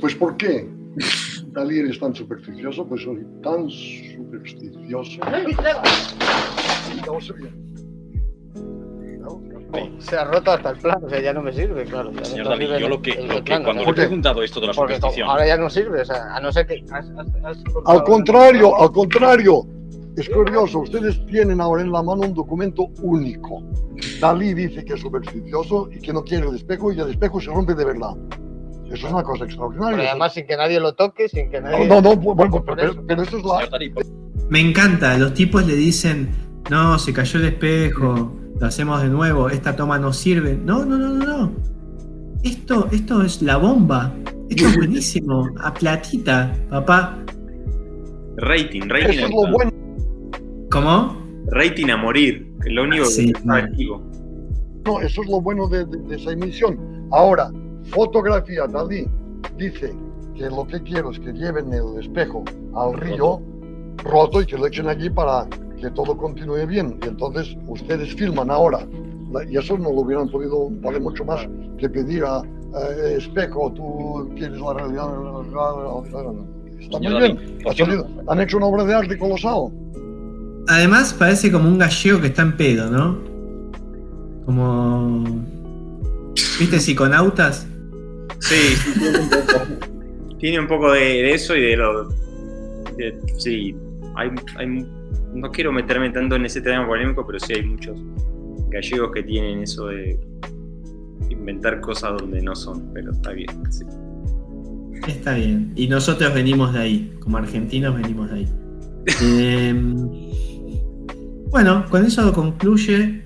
Pues ¿por qué? Dalí eres tan supersticioso, pues soy tan supersticioso. Se ha roto hasta el plan, o sea, ya no me sirve, claro. ya Señor no sirve yo lo que, lo que plan, cuando o le he preguntado esto de la superstición, ahora ya no sirve, o sea, a no ser que has- has- has Al contrario, al contrario. Es curioso, ustedes tienen ahora en la mano un documento único. Dalí dice que es supersticioso y que no quiere el espejo y el espejo se rompe de verdad. Eso es una cosa extraordinaria. Pero además sin que nadie lo toque, sin que nadie... No, no, bueno, Por pero, eso. pero eso es la, Me encanta, los tipos le dicen, no, se cayó el espejo, lo hacemos de nuevo, esta toma no sirve. No, no, no, no, no. Esto, esto es la bomba. Esto es buenísimo. A platita, papá. Rating, rating, eso es lo bueno. ¿Cómo? rating a morir, que es lo único Sí, que estaba mal. activo. No, eso es lo bueno de, de- de esa emisión. Ahora, fotografía, Dalí dice que lo que quiero es que lleven el espejo al río roto y que lo echen allí para que todo continúe bien. Y entonces ustedes filman ahora. La- Y eso no lo hubieran podido, vale mucho más que pedir a eh, espejo, tú quieres la realidad. Está muy bien. Dalí, Ha ¿por qué no- salido- han hecho una obra de arte colosal. Además parece como un gallego que está en pedo, ¿no? Como... ¿Viste psiconautas? Sí, sí, tiene un poco, tiene un poco de, de eso y de lo. de- sí, hay, hay- no quiero meterme tanto en ese tema polémico, pero sí hay muchos gallegos que tienen eso de inventar cosas donde no son, pero está bien. sí. Está bien. Y nosotros venimos de ahí. Como argentinos venimos de ahí. Eh, bueno, con eso concluye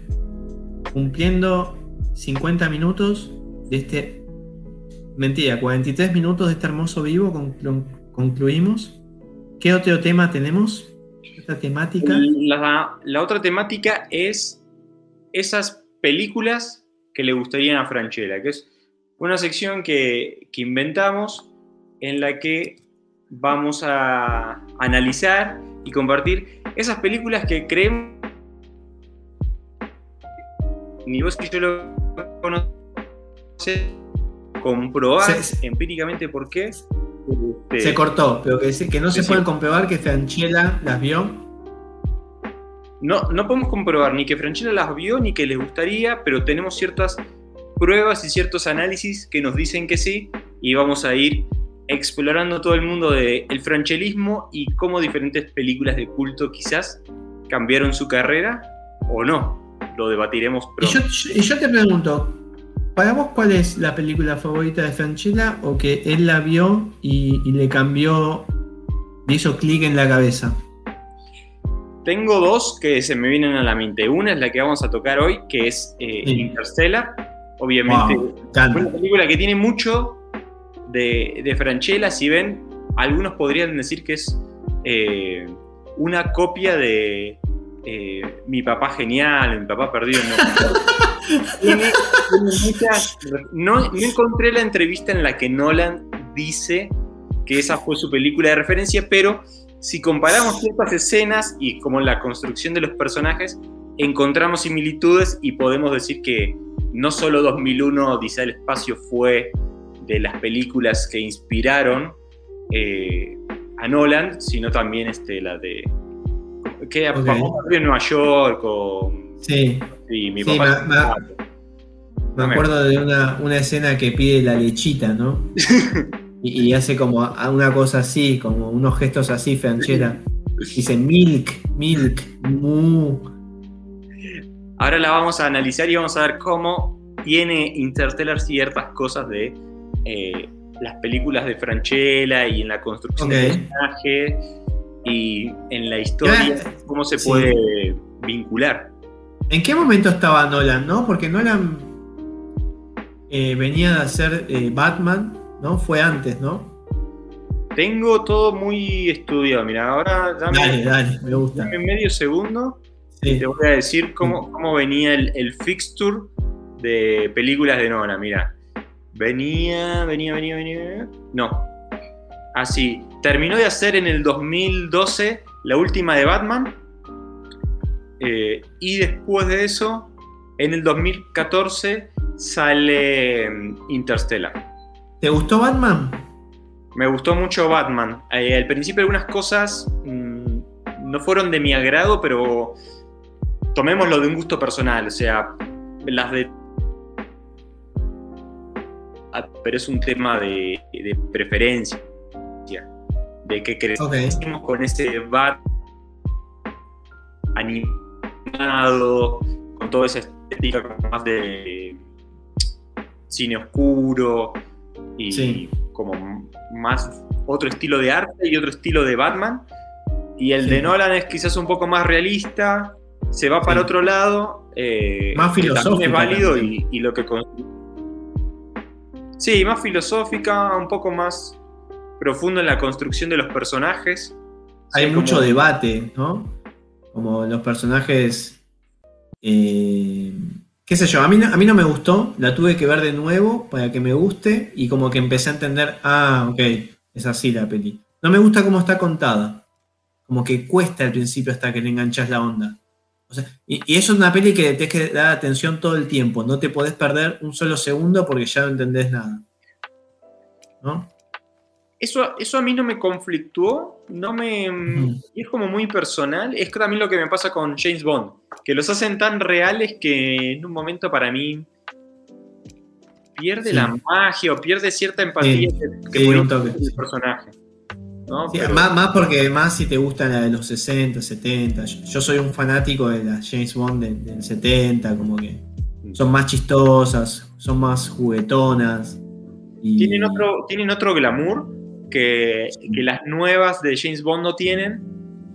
cumpliendo 50 minutos de este. Mentira, 43 minutos de este hermoso vivo. conclu- concluimos. ¿Qué otro tema tenemos? Esta temática. La, la otra temática es esas películas que le gustarían a Franchella, que es una sección que, que inventamos en la que vamos a analizar y compartir esas películas que creemos ni vos ni yo lo conocemos, comprobar Se- empíricamente por qué. Este, Se cortó, pero que, que no se sí. pueden comprobar que Franchella las vio. No, no podemos comprobar ni que Franchella las vio ni que les gustaría, pero tenemos ciertas pruebas y ciertos análisis que nos dicen que sí, y vamos a ir explorando todo el mundo del franchelismo y cómo diferentes películas de culto quizás cambiaron su carrera o no. Lo debatiremos Y pronto. yo, y yo te pregunto, ¿para vos cuál es la película favorita de Franchella o que él la vio y, y le cambió, le hizo clic en la cabeza? Tengo dos que se me vienen a la mente. Una es la que vamos a tocar hoy, que es eh, Sí. Interstellar, obviamente. Wow, una película que tiene mucho de, de Franchella, si ven, algunos podrían decir que es eh, una copia de eh, Mi papá genial, Mi papá perdido. No, Tiene- tiene muchas- no, no encontré la entrevista en la que Nolan dice que esa fue su película de referencia, pero si comparamos ciertas escenas y como la construcción de los personajes, encontramos similitudes y podemos decir que no solo 2001 Odisea del Espacio fue de las películas que inspiraron eh, a Nolan, sino también este, la de que Ok. Papá en Nueva York o Sí, y mi Sí, papá me- acuerdo de una, una escena que pide la lechita, ¿no? Y, y hace como una cosa así, como unos gestos así, Franchella. Dice milk, milk, mu. Ahora la vamos a analizar y vamos a ver cómo tiene Interstellar ciertas cosas de eh, las películas de Franchella y en la construcción Ok. del personaje y en la historia, Ya, cómo se sí. puede vincular. ¿En qué momento estaba Nolan, no? Porque Nolan eh, venía de hacer eh, Batman, ¿no? Fue antes, ¿no? Tengo todo muy estudiado, mira, ahora dame, Dale, dale, me gusta. dame medio segundo y te voy a decir cómo, cómo venía el, el fixture de películas de Nolan, mira. Venía, venía, venía, venía. No. Así, terminó de hacer en el 2012 la última de Batman. eh, y después de eso, en el 2014 sale mm, Interstellar. ¿Te gustó Batman? Me gustó mucho Batman. Eh, al principio algunas cosas mm, no fueron de mi agrado, pero tomémoslo de un gusto personal. O sea, las de... Ah, Pero es un tema de, de preferencia. De que crecimos con ese Bat animado, con toda esa estética más de cine oscuro y Sí. como más otro estilo de arte y otro estilo de Batman. Y el Sí. de Nolan es quizás un poco más realista, se va para otro lado. eh, Más filosófica es válido y, y lo que... con- Sí, más filosófica, un poco más profundo en la construcción de los personajes. Hay Sí, mucho como- debate, ¿no? Como los personajes. eh, qué sé yo, a mí, no, a mí no me gustó, la tuve que ver de nuevo para que me guste y como que empecé a entender, ah, ok, es así la peli. No me gusta cómo está contada, como que cuesta al principio hasta que le enganchas la onda. O sea, y, y eso es una peli que le tienes que dar atención todo el tiempo, no te podés perder un solo segundo porque ya no entendés nada. ¿No? Eso, eso a mí no me conflictuó, no me, es como muy personal. Es también lo que me pasa con James Bond, que los hacen tan reales que en un momento para mí pierde Sí. la magia o pierde cierta empatía Sí, que, un toque. el personaje. ¿no? Pero- más, más porque más si te gustan la de los 60, 70. Yo, yo soy un fanático de las James Bond del, del 70, como que son más chistosas, son más juguetonas. Y, tienen, otro, tienen otro glamour que, que las nuevas de James Bond no tienen.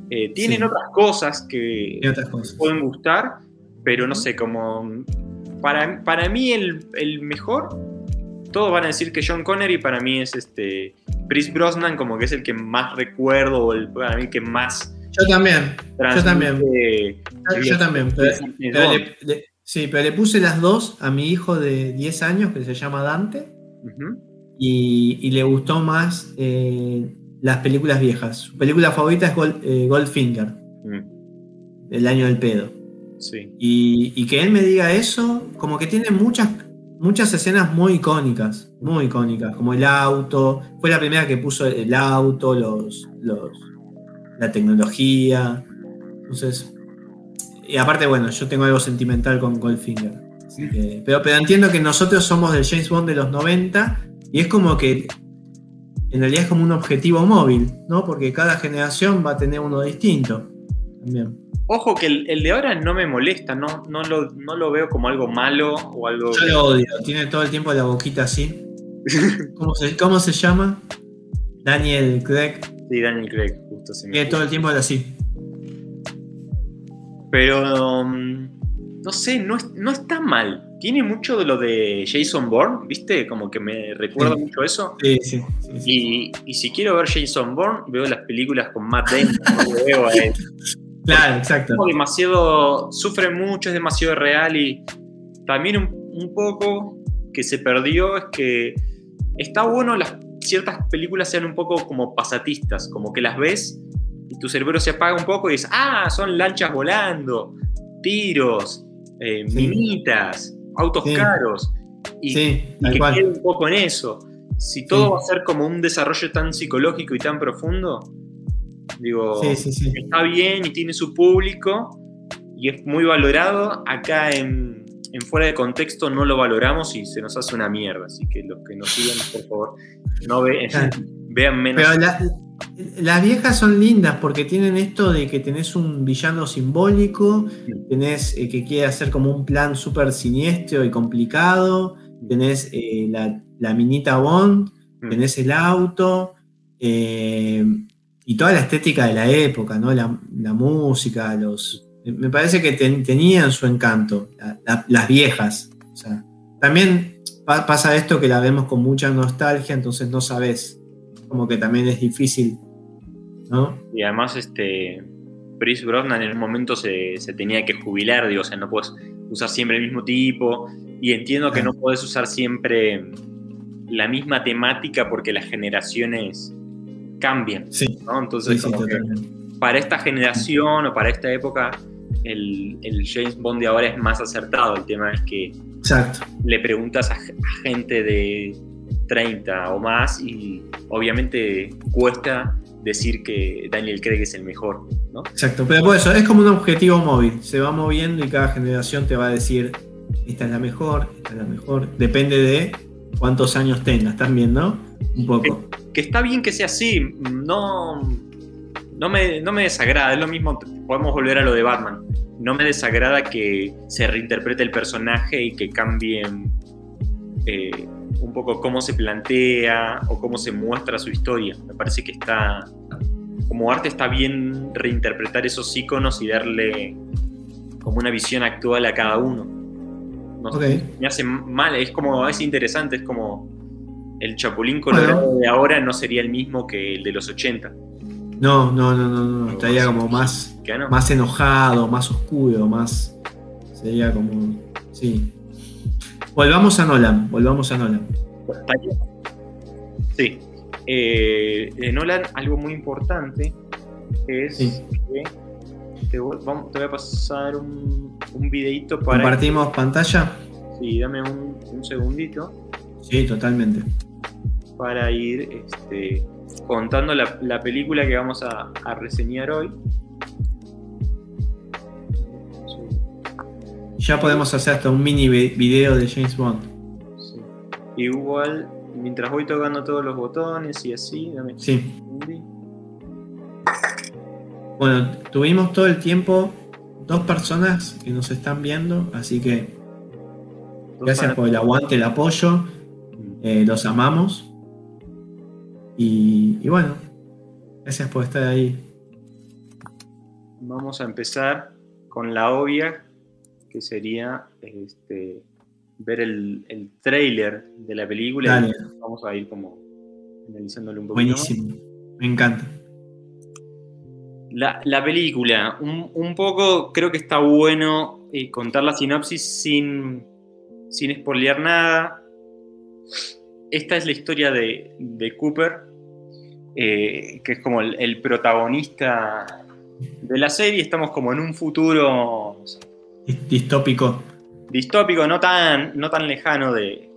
Eh, tienen Sí. otras cosas que, otras cosas. pueden gustar, pero no sé, como para, para mí el, el mejor, todos van a decir que John Connery para mí es este Chris Brosnan como que es el que más recuerdo o el, para mí que más Yo también, yo también. yo, yo también. Pero, James pero Bond. le, le- sí, pero le puse las dos a mi hijo de 10 años que se llama Dante Ujú. Y, y le gustó más eh, las películas viejas. Su película favorita es Gold- eh, Goldfinger, Mm, El año del pedo. sí. Y, y que él me diga eso, como que tiene muchas, muchas escenas muy icónicas, muy icónicas, como el auto, fue la primera que puso el auto, los, los, la tecnología. Entonces, y aparte, bueno, yo tengo algo sentimental con Goldfinger. así que- pero, pero entiendo que nosotros somos del James Bond de los 90 y es como que en realidad es como un objetivo móvil, ¿no? Porque cada generación va a tener uno distinto. También. Ojo que el, el de ahora no me molesta, no, no, lo, no lo veo como algo malo o algo... Yo lo odio, tiene todo el tiempo la boquita así. ¿Cómo se, cómo se llama? Daniel Craig. Sí, Daniel Craig, justo se me Tiene todo el tiempo así. Pero um, no sé, no, es- no está mal. Tiene mucho de lo de Jason Bourne, ¿viste? Como que me recuerda Sí. mucho eso. Sí, sí, sí, sí. Y, y si quiero ver Jason Bourne, veo las películas con Matt Damon, no veo a él. Claro, exacto. como demasiado, sufre mucho, es demasiado real y también un, un poco que se perdió es que está bueno las ciertas películas sean un poco como pasatistas, como que las ves y tu cerebro se apaga un poco y dices, ah, son lanchas volando, tiros, eh, Sí. minitas, autos Sí. caros. Y, Sí, y que quede un poco en eso. Si todo va a ser como un desarrollo tan psicológico y tan profundo, digo, está bien y tiene su público y es muy valorado. Acá en, en Fuera de Contexto no lo valoramos y se nos hace una mierda. Así que los que nos sigan, por favor, no ve- vean menos. Pero la- las viejas son lindas porque tienen esto de que tenés un villano simbólico, tenés eh, que quiere hacer como un plan súper siniestro y complicado, tenés eh, la, la minita Bond, Mm. tenés el auto eh, y toda la estética de la época, ¿no? La, la música, los. Me parece que ten- tenían su encanto, la- la- las viejas. O sea, también pa- pasa esto que la vemos con mucha nostalgia, entonces no sabes. Como que también es difícil, ¿no? Y además, este. Chris Brosnan en un momento se, se tenía que jubilar, digo, o sea, no puedes usar siempre el mismo tipo. Y entiendo que no puedes usar siempre la misma temática porque las generaciones cambian, Sí, ¿no? Entonces, sí, sí, como que totalmente. para esta generación o para esta época, el, el James Bond de ahora es más acertado. El tema es que Exacto. le preguntas a, a gente de 30 o más y obviamente cuesta decir que Daniel Craig es el mejor, ¿no? Exacto, pero por eso es como un objetivo móvil, se va moviendo y cada generación te va a decir, esta es la mejor, esta es la mejor, depende de cuántos años tengas también, ¿no? Un poco. Que está bien que sea así, no, no, me, no me desagrada, es lo mismo, podemos volver a lo de Batman, no me desagrada que se reinterprete el personaje y que cambien eh, un poco cómo se plantea o cómo se muestra su historia. Me parece que está, como arte está bien reinterpretar esos iconos y darle como una visión actual a cada uno. No sé, me hace mal, es como, es interesante, es como el Chapulín Colorado Bueno. de ahora no sería el mismo que el de los 80. No, no, no, no, no, estaría como más, más enojado, más oscuro, más... Sería como... Sí. Volvamos a Nolan, volvamos a Nolan. Sí. Eh, de Nolan, algo muy importante es Sí. que te voy, vamos- te voy a pasar un, un videito para. ¿Compartimos pantalla? Sí, dame un, un segundito Sí, totalmente. para ir este, contando la, la película que vamos a, a reseñar hoy. Ya podemos hacer hasta un mini vi- video de James Bond. Sí. Igual, mientras voy tocando todos los botones y así, dame Sí. Bueno, tuvimos todo el tiempo dos personas que nos están viendo, así que gracias por el aguante, el apoyo, eh, los amamos. Y, y bueno, gracias por estar ahí. Vamos a empezar con la obvia, que sería este, ver el, el trailer de la película. Dale. y vamos a ir como analizándole un poquito. más. Buenísimo, me encanta. La, la película, un, un poco creo que está bueno eh, contar la sinopsis sin, sin spoilear nada. Esta es la historia de, de Cooper, eh, que es como el, el protagonista de la serie. Estamos como en un futuro Distópico. distópico, no tan, no tan lejano de,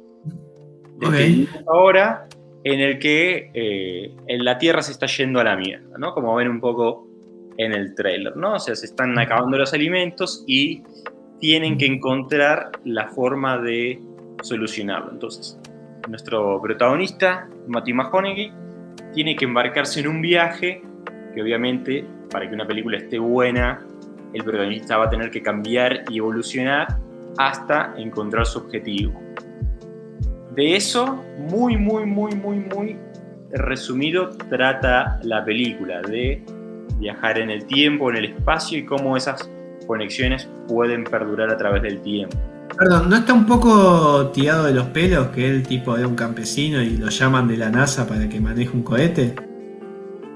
que ahora, en el que eh, en la Tierra se está yendo a la mierda, ¿no? Como ven un poco en el trailer, ¿no? O sea, se están acabando los alimentos y tienen que encontrar la forma de solucionarlo. Entonces, nuestro protagonista, Matthew McConaughey, tiene que embarcarse en un viaje que obviamente, para que una película esté buena, el protagonista va a tener que cambiar y evolucionar hasta encontrar su objetivo. De eso, muy, muy, muy, muy, muy resumido, trata la película, de viajar en el tiempo, en el espacio y cómo esas conexiones pueden perdurar a través del tiempo. Perdón, ¿no está un poco tirado de los pelos que él tipo de un campesino y lo llaman de la NASA para que maneje un cohete?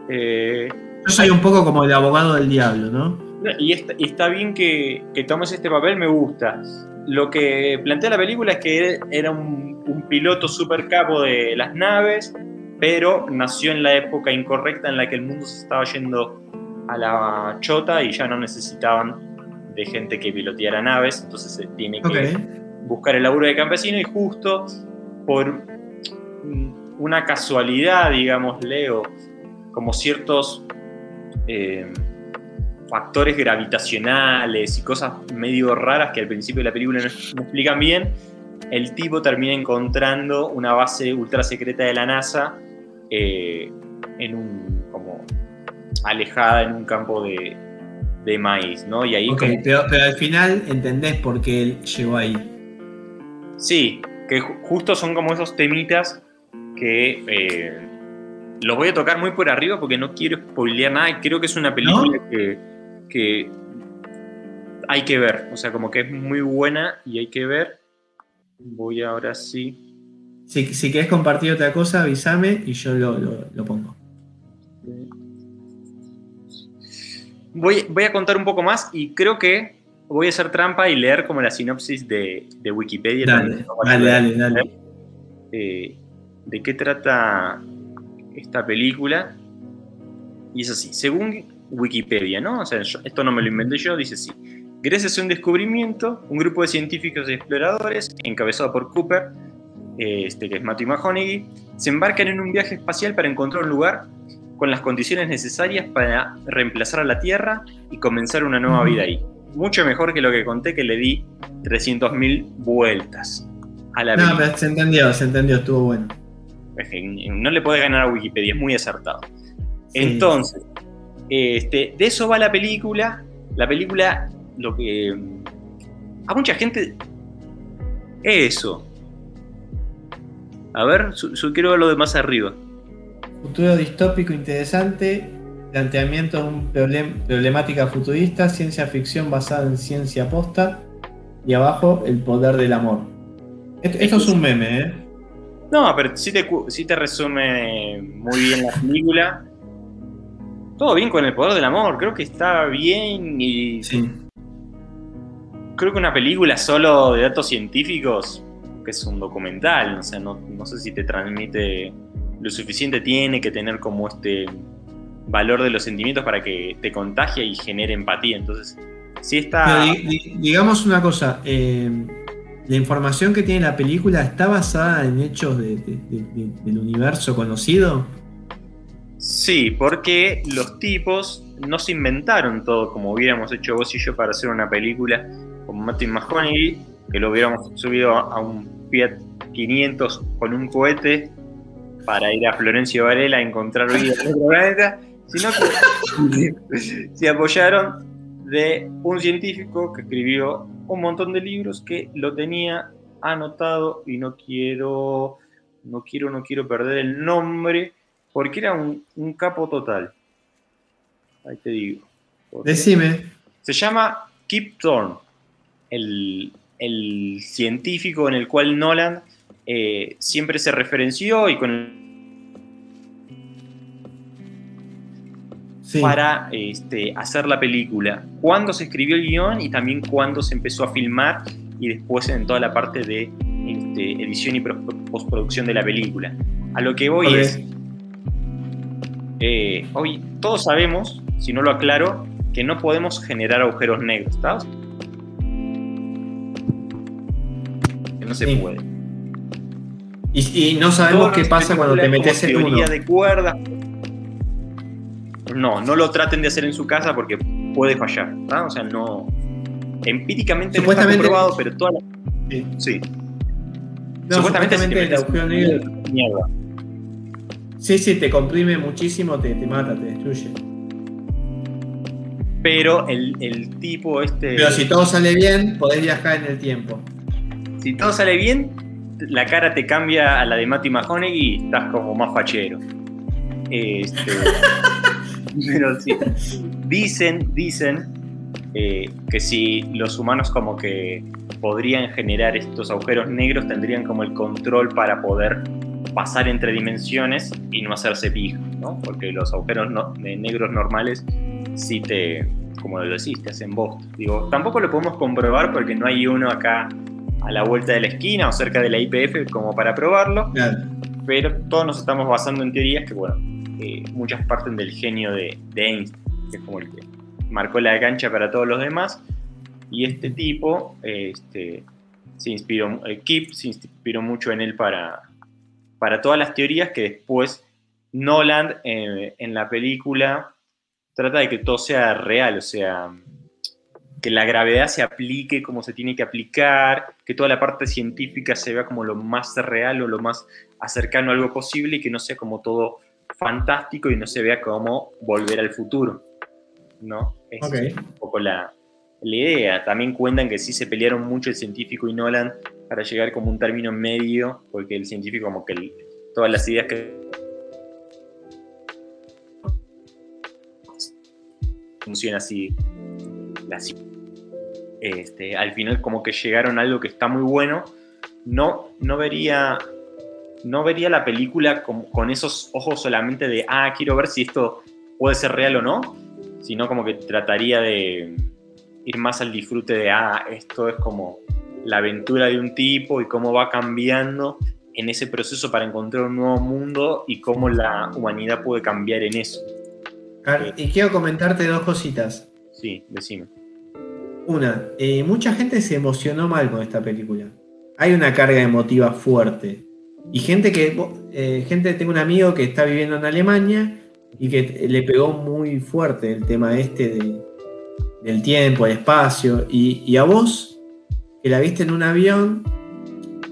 Eh, Yo soy un poco como el abogado del diablo, ¿no? Y, está, y está bien que, que tomes este papel, me gusta. Lo que plantea la película es que él era un, un piloto super capo de las naves, pero nació en la época incorrecta en la que el mundo se estaba yendo a la chota y ya no necesitaban de gente que piloteara naves, entonces se tiene que buscar el laburo de campesino y justo por una casualidad, digamos, Leo, como ciertos eh, factores gravitacionales y cosas medio raras que al principio de la película no, explican bien, el tipo termina encontrando una base ultra secreta de la NASA eh, en un como alejada en un campo de, de maíz, ¿no? Y ahí Ok, como- pero, pero al final entendés por qué él llegó ahí. Sí, que ju- justo son como esos temitas que eh, los voy a tocar muy por arriba porque no quiero spoilear nada y creo que es una película que, que hay que ver. O sea, como que es muy buena y hay que ver. Voy ahora sí. Si, si querés compartir otra cosa, avísame y yo lo, lo- lo pongo. Voy, voy a contar un poco más y creo que voy a hacer trampa y leer como la sinopsis de, de Wikipedia. Dale, dale, dale. eh, de qué trata esta película. Y es así, según Wikipedia, ¿no? O sea, yo- esto no me lo inventé yo, dice así. Gracias a un descubrimiento, un grupo de científicos y exploradores, encabezado por Cooper, este, que es Matthew McConaughey, se embarcan en un viaje espacial para encontrar un lugar con las condiciones necesarias para reemplazar a la Tierra y comenzar una nueva vida ahí. Mucho mejor que lo que conté, que le di 300.000 vueltas a la No, película. pero se entendió, se entendió, estuvo bueno. No le puede ganar a Wikipedia, es muy acertado. Sí. Entonces, este, de eso va la película. La película, lo que. A mucha gente. Eso. A ver, su- su- quiero ver lo de más arriba. Futuro distópico interesante, planteamiento de una problemática futurista, ciencia ficción basada en ciencia posta y abajo el poder del amor. Esto, esto es un meme, ¿eh? No, pero sí te, sí te resume muy bien la película. Todo bien con el poder del amor, creo que está bien y Sí. creo que una película solo de datos científicos, que es un documental, o sea, no, no sé si te transmite lo suficiente, tiene que tener como este valor de los sentimientos para que te contagie y genere empatía. Entonces, sí está... Pero di- di- digamos una cosa, eh, la información que tiene la película está basada en hechos de- de- de- de- del universo conocido. Sí, porque los tipos no se inventaron todo como hubiéramos hecho vos y yo para hacer una película con Matthew McConaughey, que lo hubiéramos subido a un Fiat 500 con un cohete para ir a Florencio Varela a encontrar vida en otro planeta, sino que se apoyaron de un científico que escribió un montón de libros que lo tenía anotado y no quiero, no quiero, no quiero perder el nombre porque era un, un capo total. Ahí te digo. Porque Decime. Se llama Kip Thorne, el, el científico en el cual Nolan eh, siempre se referenció y con el Sí. para este, hacer la película. Cuándo se escribió el guion y también cuándo se empezó a filmar y después en toda la parte de este, edición y pro- postproducción de la película. A lo que voy Ok. es, eh, hoy todos sabemos, si no lo aclaro, que no podemos generar agujeros negros, ¿está? Que no se Sí. puede. Y, y no sabemos qué pasa cuando te metes en uno. teoría de cuerdas. No, no lo traten de hacer en su casa porque puede fallar, ¿tá? O sea, no. Empíricamente no está Supuestamente- comprobado, pero toda la. Sí. Sí. No, supuestamente, supuestamente el agujero negro. Mierda. Sí, sí, te comprime muchísimo, te, te mata, te destruye. Pero el, el tipo este. Pero si todo sale bien, podés viajar en el tiempo. si todo sale bien, la cara te cambia a la de Matty McConaughey y estás como más fachero. Este, pero sí. Dicen, dicen eh, que si los humanos como que podrían generar estos agujeros negros, tendrían como el control para poder pasar entre dimensiones y no hacerse pija, ¿no? Porque los agujeros no- de negros normales sí te, como lo decís, te hacen bosta. Digo, tampoco lo podemos comprobar porque no hay uno acá a la vuelta de la esquina o cerca de la IPF como para probarlo, Claro. pero todos nos estamos basando en teorías que, bueno, eh, muchas parten del genio de, de Einstein, que es como el que marcó la cancha para todos los demás. Y este tipo, eh, este, se inspiró, el Kip se inspiró mucho en él para, para todas las teorías que después Nolan eh, en la película trata de que todo sea real, o sea, que la gravedad se aplique como se tiene que aplicar, que toda la parte científica se vea como lo más real o lo más acercano a algo posible y que no sea como todo fantástico y no se vea como volver al futuro. ¿No? Es Ok. un poco la, la idea. También cuentan que sí se pelearon mucho el científico y Nolan para llegar como un término medio, porque el científico como que todas las ideas que funciona así ci- este, al final como que llegaron a algo que está muy bueno no no vería no vería la película con esos ojos solamente de ah quiero ver si esto puede ser real o no sino como que trataría de ir más al disfrute de ah esto es como la aventura de un tipo y cómo va cambiando en ese proceso para encontrar un nuevo mundo y cómo la humanidad puede cambiar en eso. Car- Y quiero comentarte dos cositas. Sí, decime. Una, eh, mucha gente se emocionó mal con esta película. Hay una carga emotiva fuerte. Y gente que, eh, gente, tengo un amigo que está viviendo en Alemania y que le pegó muy fuerte el tema este de- del tiempo, el espacio. Y, y a vos, que la viste en un avión,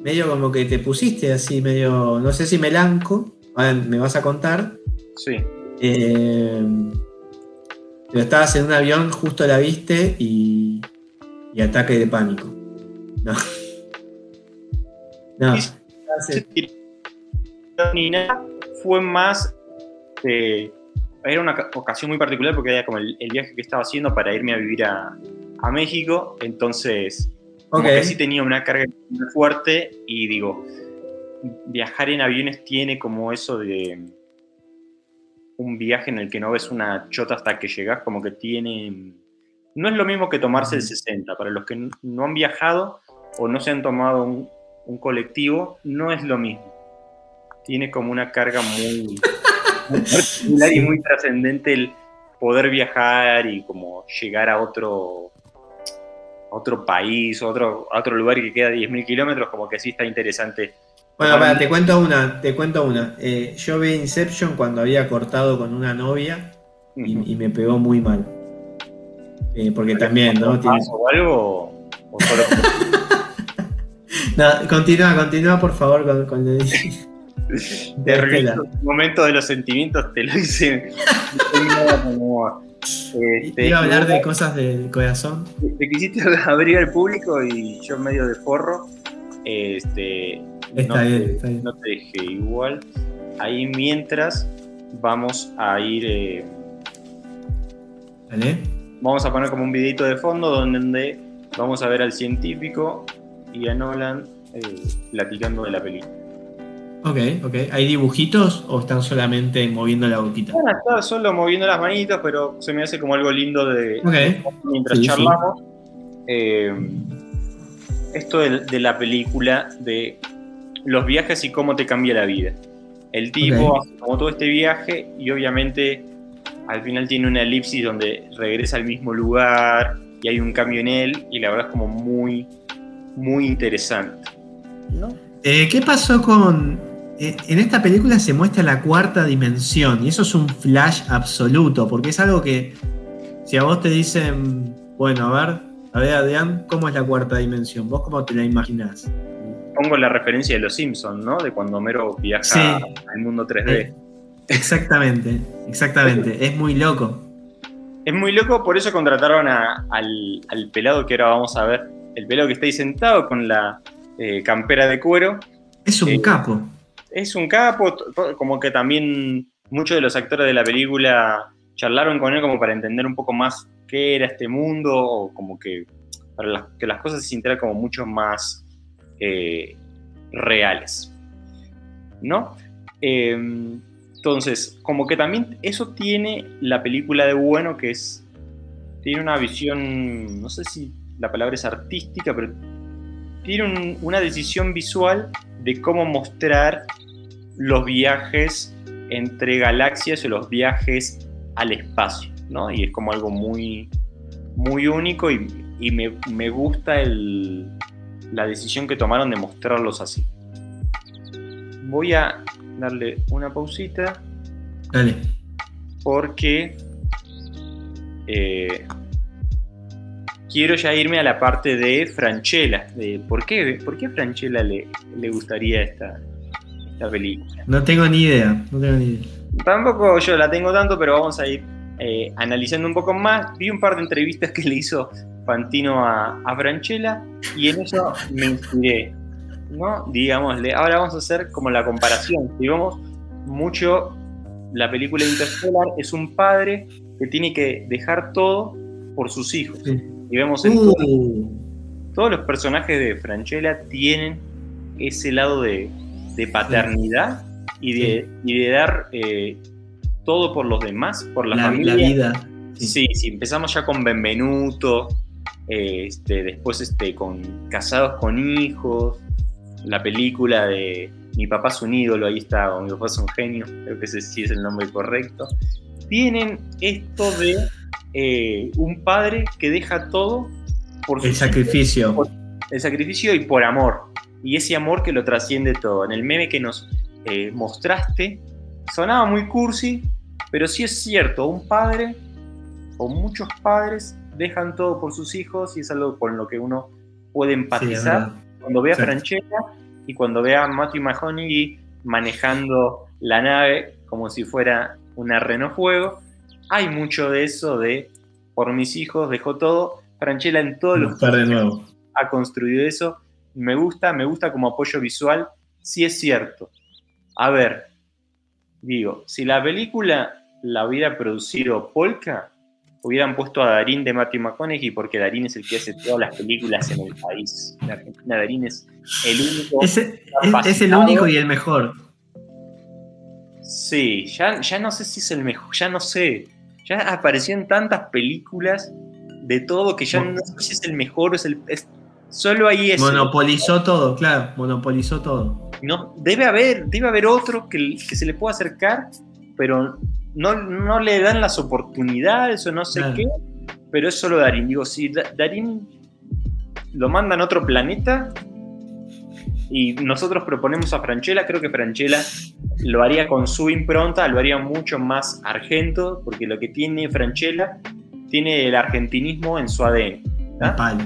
medio como que te pusiste así, medio, no sé si melanco, ahora me vas a contar. Sí. Eh, pero estabas en un avión, justo la viste y, y ataque de pánico. No. No. Ni nada, fue más. eh, era una ca- ocasión muy particular porque era como el, el viaje que estaba haciendo para irme a vivir a, a México. Entonces, como Ok. que sí tenía una carga fuerte y digo, viajar en aviones tiene como eso de un viaje en el que no ves una chota hasta que llegas, como que tiene... No es lo mismo que tomarse el 60. Para los que no han viajado o no se han tomado un, un colectivo, no es lo mismo. Tiene como una carga muy, muy particular y muy trascendente el poder viajar y como llegar a otro otro país, otro, otro lugar que queda a 10.000 kilómetros, como que sí está interesante. Bueno, para, te cuento una, te cuento una. Eh, yo vi Inception cuando había cortado con una novia y, y me pegó muy mal. Eh, porque también, ¿no? Tiene- ¿O algo? ¿O solo- No, continúa, continúa por favor con, con lo de- momento de los sentimientos, te lo hice. como, este, Iba a hablar de cosas del corazón. Te quisiste abrir al público y yo medio de forro. Este, Está no, bien, te, está bien. no te dejé igual. Ahí mientras vamos a ir. eh, ¿Vale? vamos a poner como un videito de fondo donde vamos a ver al científico y a Nolan eh, platicando de la película. Ok, ok. ¿Hay dibujitos o están solamente moviendo la boquita? Van a estar solo moviendo las manitos, pero se me hace como algo lindo de Ok. mientras Sí, sí. charlamos. Eh, esto de, de la película de los viajes y cómo te cambia la vida. El tipo hace como todo este viaje y obviamente al final tiene una elipsis donde regresa al mismo lugar y hay un cambio en él y la verdad es como muy, muy interesante. Eh, ¿Qué pasó con.? eh, en esta película se muestra la cuarta dimensión y eso es un flash absoluto, porque es algo que. Si a vos te dicen, bueno, a ver, a ver, Adrián, ¿cómo es la cuarta dimensión? ¿Vos cómo te la imaginás? Pongo la referencia de los Simpsons, ¿no? De cuando Homero viaja Sí. al mundo 3D. Eh, exactamente, exactamente. es muy loco. Es muy loco, por eso contrataron a- al, al pelado que ahora vamos a ver. El pelado que está ahí sentado con la eh, campera de cuero. Es un Eh, capo. Es un capo, como que también muchos de los actores de la película charlaron con él como para entender un poco más qué era este mundo, o como que para las- que las cosas se sintieran como mucho más eh, reales. ¿No? Eh, entonces, como que también eso tiene la película de bueno, que es. Tiene una visión, no sé si la palabra es artística, pero tiene un- una decisión visual de cómo mostrar los viajes entre galaxias o los viajes al espacio, ¿no? Y es como algo muy, muy único y, y me, me gusta el- la decisión que tomaron de mostrarlos así. Voy a darle una pausita Dale. porque eh, quiero ya irme a la parte de Franchella. De por, qué, ¿Por qué Franchella le, le gustaría esta, esta película? No tengo ni idea. No tengo ni idea. Tampoco yo la tengo tanto, pero vamos a ir eh, analizando un poco más. Vi un par de entrevistas que le hizo Fantino a, a Franchella y en eso me inspiré. ¿no? Digámosle, ahora vamos a hacer como la comparación. Si vemos mucho la película Interstellar, es un padre que tiene que dejar todo por sus hijos. Sí. Y vemos en todo- Uh, todos los personajes de Franchella tienen ese lado de, de paternidad y de, y de dar eh, todo por los demás, por la, la, familia. la vida. Sí. Sí, sí, empezamos ya con Benvenuto, eh, este, después este, con Casados con Hijos, la película de Mi papá es un ídolo, ahí está, o Mi papá es un genio, creo que ese sí es el nombre correcto. Tienen esto de eh, un padre que deja todo por El sacrificio. el sacrificio y por amor. Y ese amor que lo trasciende todo. En el meme que nos eh, mostraste, sonaba muy cursi, pero sí es cierto, un padre o muchos padres dejan todo por sus hijos y es algo con lo que uno puede empatizar cuando ve a Sí. Franchella y cuando ve a Matthew McConaughey manejando la nave como si fuera una Renault Fuego. Hay mucho de eso de por mis hijos dejo todo. Franchella en todos los de nuevo. ha construido eso. Me gusta, me gusta como apoyo visual. Sí es cierto. A ver, digo, si la película la hubiera producido Polka, hubieran puesto a Darín de Matthew McConaughey porque Darín es el que hace todas las películas en el país. En Argentina Darín es el único. Es el único y el mejor. Sí, ya, ya no sé si es el mejor, ya no sé. Ya apareció en tantas películas de todo que ya no sé si es el mejor o es el... es- solo ahí es... Monopolizó todo, claro. Monopolizó todo. No, debe haber, debe haber otro que, que se le pueda acercar, pero no, no le dan las oportunidades o no sé Claro. qué, pero es solo Darín. Digo, si Da- Darín lo mandan a otro planeta y nosotros proponemos a Franchella, creo que Franchella lo haría con su impronta, lo haría mucho más argento, porque lo que tiene Franchella tiene el argentinismo en su ADN. palo.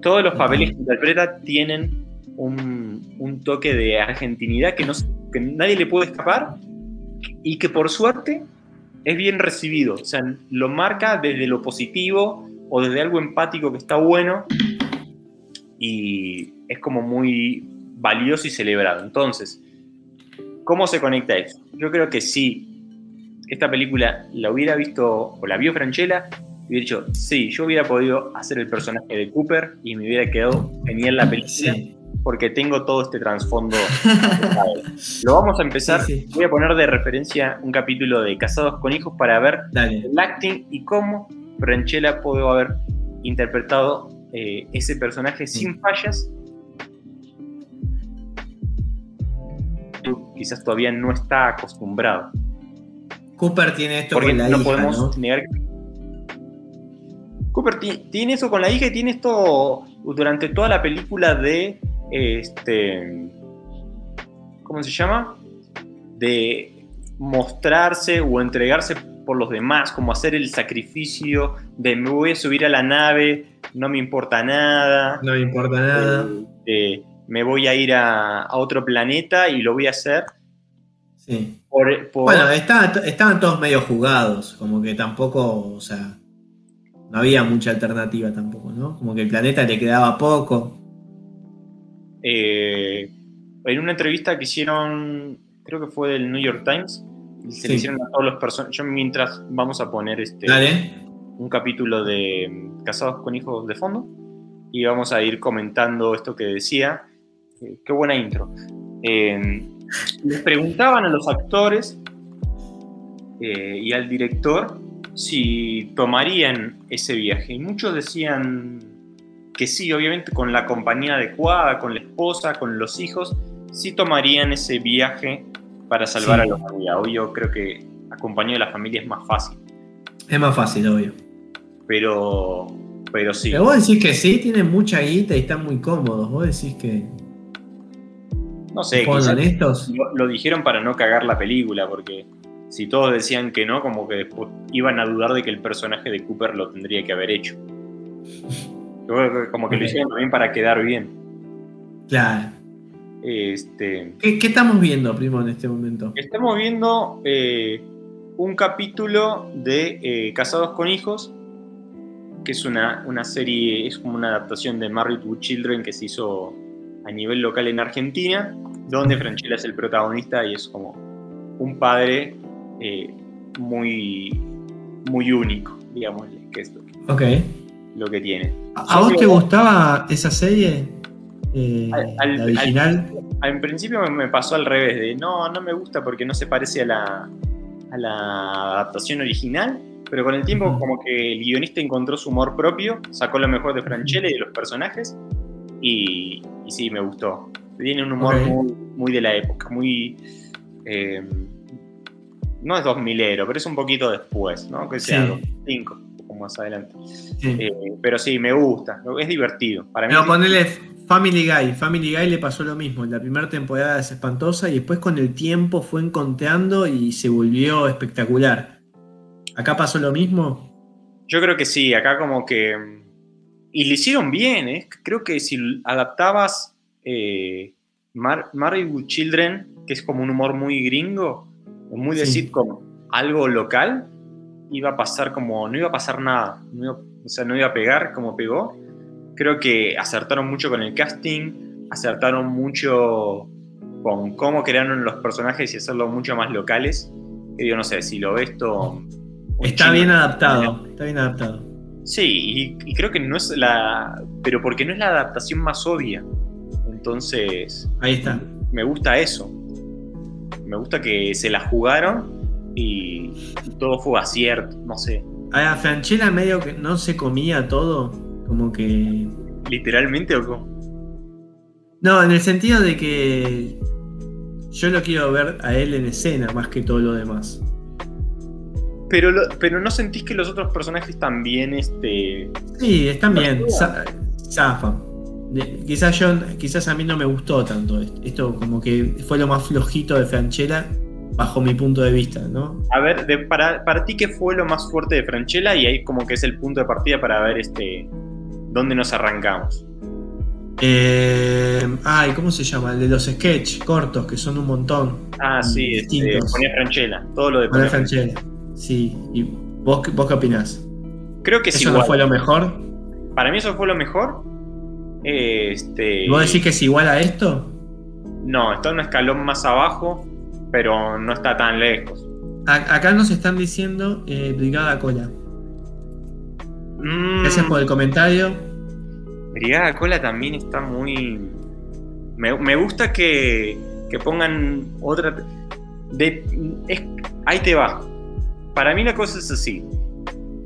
Todos los papeles que interpreta tienen un, un toque de argentinidad que, no, que nadie le puede escapar y que por suerte es bien recibido. O sea, lo marca desde lo positivo o desde algo empático que está bueno y es como muy valioso y celebrado. Entonces, ¿cómo se conecta eso? Yo creo que si esta película la hubiera visto o la vio Franchella, hubiera dicho, sí, yo hubiera podido hacer el personaje de Cooper y me hubiera quedado genial la película Sí. porque tengo todo este trasfondo. Lo vamos a empezar. Sí, sí. Voy a poner de referencia un capítulo de Casados con Hijos para ver Dale. el acting y cómo Franchella pudo haber interpretado eh, ese personaje sin fallas. Tú Quizás todavía no está acostumbrado. Cooper tiene esto Porque con la no hija, podemos ¿no? negar que. Cooper ti- tiene eso con la hija y tiene esto durante toda la película de. Este. ¿Cómo se llama? De mostrarse o entregarse por los demás, como hacer el sacrificio de me voy a subir a la nave, no me importa nada. No me importa nada. eh, me voy a ir a, a otro planeta y lo voy a hacer Sí. por, por- Bueno, estaban, estaban todos medio jugados, como que tampoco, o sea, no había mucha alternativa tampoco, ¿no? Como que el planeta le quedaba poco. eh, en una entrevista que hicieron, creo que fue del New York Times, Se Sí. le hicieron a todos los personajes. Yo mientras vamos a poner este Dale. un capítulo de mm, Casados con Hijos de fondo y vamos a ir comentando esto que decía. Qué buena intro. Eh, les preguntaban a los actores eh, y al director si tomarían ese viaje. Y muchos decían que sí, obviamente con la compañía adecuada, con la esposa, con los hijos, sí tomarían ese viaje para salvar Sí. a familia. Hoy yo creo que acompañado de la familia es más fácil. Es más fácil, obvio. Pero, pero sí. Pero vos decís que sí, tienen mucha guita y están muy cómodos. Vos decís que No sé, honestos. lo, lo dijeron para no cagar la película, porque si todos decían que no, como que después iban a dudar de que el personaje de Cooper lo tendría que haber hecho. Como que lo hicieron también para quedar bien. Claro. Este, ¿Qué, qué estamos viendo, primo, en este momento? estamos viendo eh, un capítulo de eh, Casados con Hijos, que es una, una serie, es como una adaptación de Married with Children que se hizo a nivel local en Argentina, donde Franchella es el protagonista y es como un padre eh, muy, muy único, digamos, que es Ok. lo que tiene. ¿A a vos te gustaba esa serie? Eh, Al- al- la original. En principio me- pasó al revés, de no, no me gusta porque no se parece a la, a la adaptación original, pero con el tiempo Ujú. como que el guionista encontró su humor propio, sacó lo mejor de Franchella y de los personajes, y, y sí, me gustó. Tiene un humor muy, muy de la época, muy... eh, no es 2000ero, pero es un poquito después, ¿no? Que sea Sí. 2005, un poco más adelante. Sí. Eh, pero sí, me gusta, es divertido. Para mí ponele Family Guy. Family Guy le pasó lo mismo. La primera temporada es espantosa y después con el tiempo fue encontrando y se volvió espectacular. ¿Acá pasó lo mismo? Yo creo que sí, acá como que... Y lo hicieron bien, ¿eh? Creo que si adaptabas eh, Mar Married with Children, que es como un humor muy gringo, muy de Sí. sitcom, algo local, iba a pasar como... No iba a pasar nada. no iba- o sea, no iba a pegar como pegó. Creo que acertaron mucho con el casting, acertaron mucho con cómo crearon los personajes y hacerlo mucho más locales. Yo no sé, si lo ves esto... Está chino- bien adaptado. Está bien adaptado. Sí, y, y creo que no es la. Pero porque no es la adaptación más obvia. Entonces, Ahí está. me gusta eso. Me gusta que se la jugaron y, y todo fue acierto. No sé, A Franchella medio que no se comía todo. Como que. literalmente o cómo? No, en el sentido de que. Yo lo quiero ver a él en escena más que todo lo demás. Pero, lo- pero no sentís que los otros personajes también, este. Sí, están bien. Zafan. Quizás yo, quizás a mí no me gustó tanto esto. Esto como que fue lo más flojito de Franchella bajo mi punto de vista, ¿no? A ver, de- para, para ti, ¿qué fue lo más fuerte de Franchella? Y ahí como que es el punto de partida para ver este. dónde nos arrancamos. Eh, ay, ¿cómo se llama? El de los sketch cortos, que son un montón. Ah, sí, este, ponía Franchella. Todo lo de ponía Franchella. Sí. ¿Y vos, qué- vos qué opinás? Creo que es ¿Eso igual. no fue lo mejor? Para mí eso fue lo mejor. Este, ¿Y vos decís que es igual a esto? No, está un escalón más abajo, pero no está tan lejos. A- acá nos están diciendo eh, Brigada Cola. Mm, Gracias por el comentario. Brigada Cola también está muy... Me, me gusta que, que pongan otra... De, es- ahí te va. Para mí la cosa es así.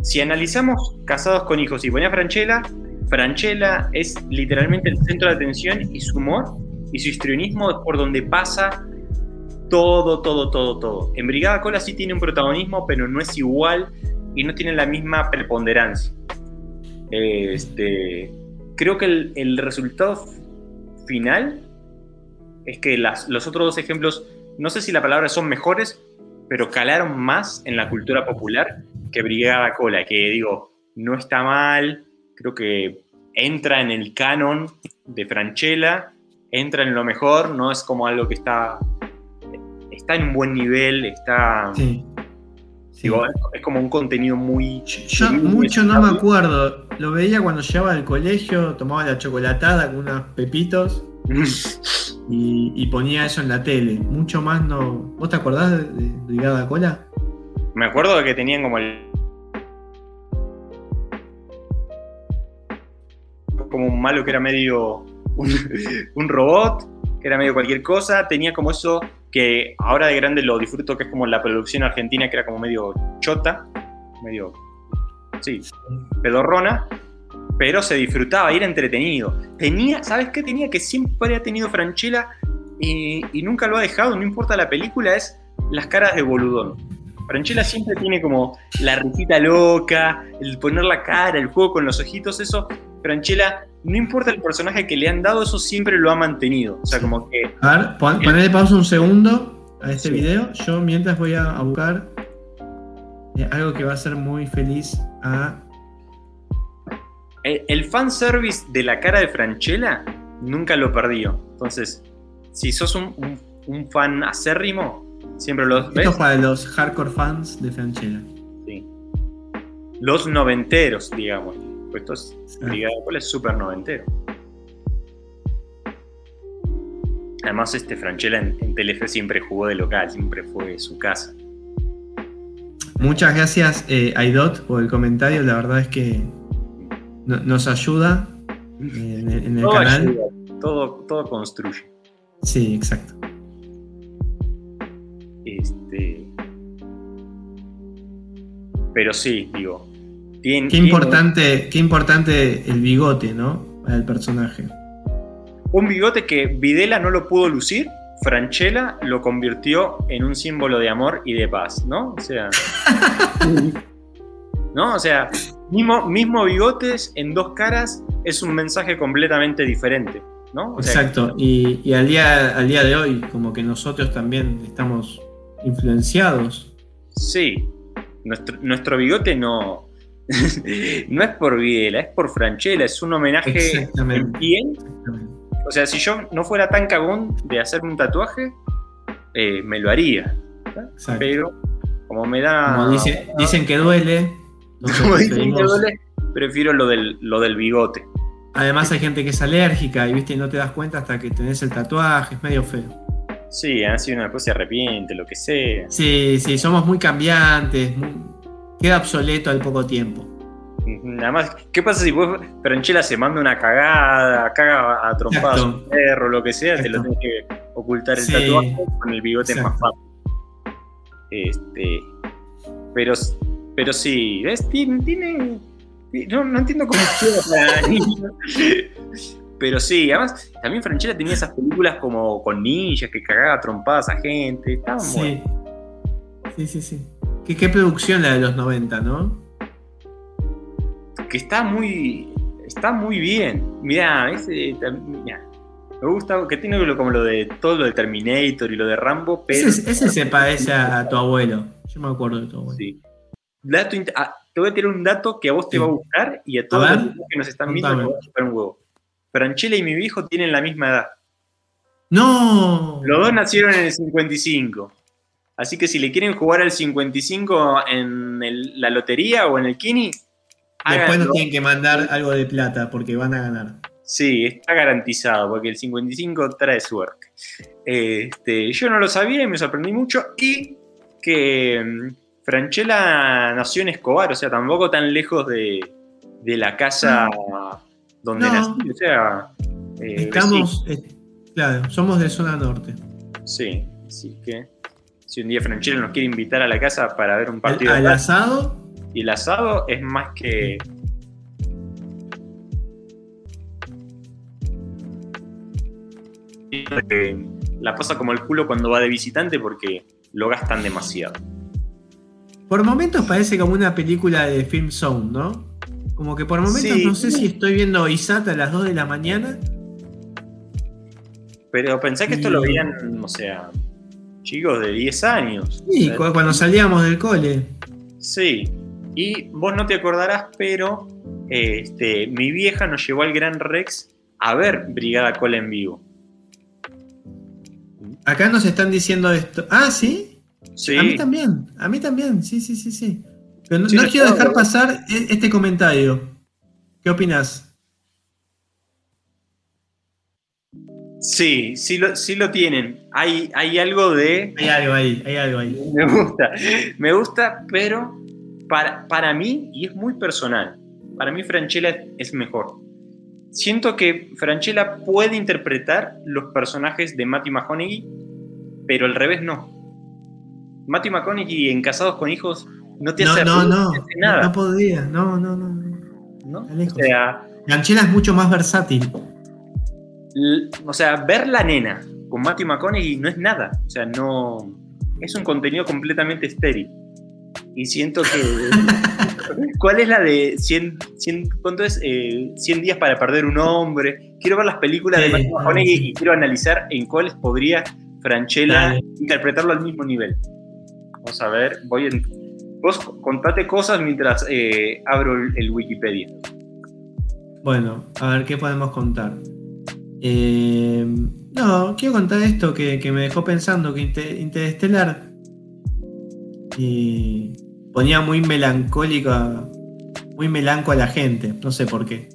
Si analizamos Casados con Hijos y ponía Franchella, Franchella es literalmente el centro de atención y su humor y su histrionismo es por donde pasa todo, todo, todo, todo. En Brigada Cola sí tiene un protagonismo, pero no es igual y no tiene la misma preponderancia. Este, creo que el, resultado final es que los otros dos ejemplos, no sé si la palabra son mejores, pero calaron más en la cultura popular que Brigada Cola, que digo, no está mal, creo que entra en el canon de Franchella, entra en lo mejor, no es como algo que está, está en un buen nivel, está, Sí. Digo, es, es como un contenido muy... Yo muy mucho no me acuerdo. Lo veía cuando llegaba al colegio, tomaba la chocolatada con unos pepitos y, ponía eso en la tele. Mucho más no. ¿Vos te acordás de, de Cola? Me acuerdo de que tenían como el. Como un malo que era medio. Un, un robot, que era medio cualquier cosa. Tenía como eso que ahora de grande lo disfruto, que es como la producción argentina, que era como medio chota, medio. Sí, pedorrona. Pero se disfrutaba era entretenido. Tenía, ¿sabes qué tenía? Que siempre ha tenido Franchella y, y nunca lo ha dejado, no importa la película, es las caras de boludón. Franchella siempre tiene como la risita loca, el poner la cara, el juego con los ojitos, eso. Franchella, no importa el personaje que le han dado, eso siempre lo ha mantenido. O sea, como que. A ver, pon, ponele pausa un segundo a este Sí. video. Yo mientras voy a, a buscar eh, algo que va a hacer muy feliz a. El, el fanservice de la cara de Franchella nunca lo perdió. Entonces, si sos un, un- un fan acérrimo, siempre lo Esto ves. es para los hardcore fans de Franchella. Sí. Los noventeros, digamos. Pues esto es, Sí. Es súper noventero. Además, este Franchella en, en Telefe siempre jugó de local, siempre fue su casa. Muchas gracias, eh, Aidot, por el comentario. La verdad es que nos ayuda en el, en el Todo canal. ayuda, todo, todo construye. Sí, exacto. Este. Pero sí, digo. tiene- Qué tiene importante, qué importante el bigote, ¿no? Para el personaje. Un bigote que Videla no lo pudo lucir, Franchella lo convirtió en un símbolo de amor y de paz, ¿no? O sea. ¿No? O sea, mismo, mismo bigotes en dos caras es un mensaje completamente diferente, ¿no? O sea, Exacto. Y, y al, día, al día de hoy, como que nosotros también estamos influenciados. Sí. Nuestro, nuestro bigote no. no es por Videla, es por Franchella, es un homenaje en Exactamente. Exactamente. O sea, si yo no fuera tan cagón de hacerme un tatuaje, eh, me lo haría. Pero como me da. Como dice- dicen que duele. Entonces como dicen que preferimos- duele, prefiero lo del, lo del bigote. Además hay gente que es alérgica y viste y no te das cuenta hasta que tenés el tatuaje, es medio feo. Sí, así uno después se arrepiente, lo que sea. Sí, sí, somos muy cambiantes, muy- queda obsoleto al poco tiempo. Nada más, ¿qué pasa si vos, Franchella se manda una cagada, caga a trompadas a un Exacto. perro, lo que sea, te lo Exacto. tienes que ocultar el Sí. tatuaje con el bigote Exacto. más fácil. Este, pero, pero sí, ¿ves? Tiene, tiene- no, no entiendo cómo para niños. Pero sí, además, también Franchella tenía esas películas como con ninjas que cagaba trompadas a gente. Estaban Sí. Sí, sí, sí. ¿Qué, qué producción la de los 90, ¿no? que está muy está muy bien. Mirá, ese mirá, me gusta que tiene lo- como lo de todo lo de Terminator y lo de Rambo, pero Ese, ese se parece a, a tu abuelo. Yo me acuerdo de tu abuelo. sí. Dato ah, te voy a tirar un dato que a vos te va a buscar y a todos ver, los que nos están viendo les va a chupar un huevo. Franchella y mi viejo tienen la misma edad. ¡No! Los dos nacieron en el 55. Así que si le quieren jugar al 55 en el- la lotería o en el Kini, Después háganlo. nos tienen que mandar algo de plata porque van a ganar. Sí, está garantizado, porque el 55 trae suerte. Este, yo no lo sabía y me sorprendí mucho. Y que mm, Franchella nació en Escobar, o sea, tampoco tan lejos de, de la casa donde No. nací. O sea, eh, Estamos, eh, claro, somos de zona norte. Sí, así que si un día Franchella nos quiere invitar a la casa para ver un partido al asado, y el asado es más que. que La pasa como el culo cuando va de visitante porque lo gastan demasiado. Por momentos parece como una película de Film Zone, ¿no? Como que por momentos Sí. no sé si estoy viendo Isat a las 2 de la mañana. Pero pensé que esto Y- lo veían, o sea, chicos de 10 años. Sí, O sea, cu- cuando salíamos del cole. Sí. Y vos no te acordarás, pero eh, este, mi vieja nos llevó al Gran Rex a ver Brigada Cola en vivo. Acá nos están diciendo esto. Ah, sí. Sí. A mí también, a mí también, sí, sí, sí, sí. Pero no, Sí, no lo quiero dejar pasar e- este comentario. ¿Qué opinas? Sí, sí lo, sí lo tienen. Hay, hay algo de. Hay algo ahí, hay algo ahí. Me gusta. Me gusta, pero para, para mí, y es muy personal, para mí Franchella es mejor. Siento que Franchella puede interpretar los personajes de Matthew McConaughey, pero al revés no. Matthew McConaughey en Casados con Hijos no te No, hace, no, no, hace nada. no podría, no, no, no. no. ¿no? O sea, Franchella es mucho más versátil. o sea, ver la nena con Matthew McConaughey no es nada. O sea, no. Es un contenido completamente estéril. Y siento que. ¿Cuál es la de 100, 100 ¿cuánto es? Eh, 100 días para perder un hombre. Quiero ver las películas de Matthew McConaughey sí. y quiero analizar en cuáles podría Franchella interpretarlo al mismo nivel. Vamos a ver, voy en. Vos contate cosas mientras eh, abro el, Wikipedia. Bueno, a ver qué podemos contar. Eh, no, quiero contar esto que, que me dejó pensando, que Inter- Interestelar ponía muy melancólico, a- muy melanco a la gente, no sé por qué.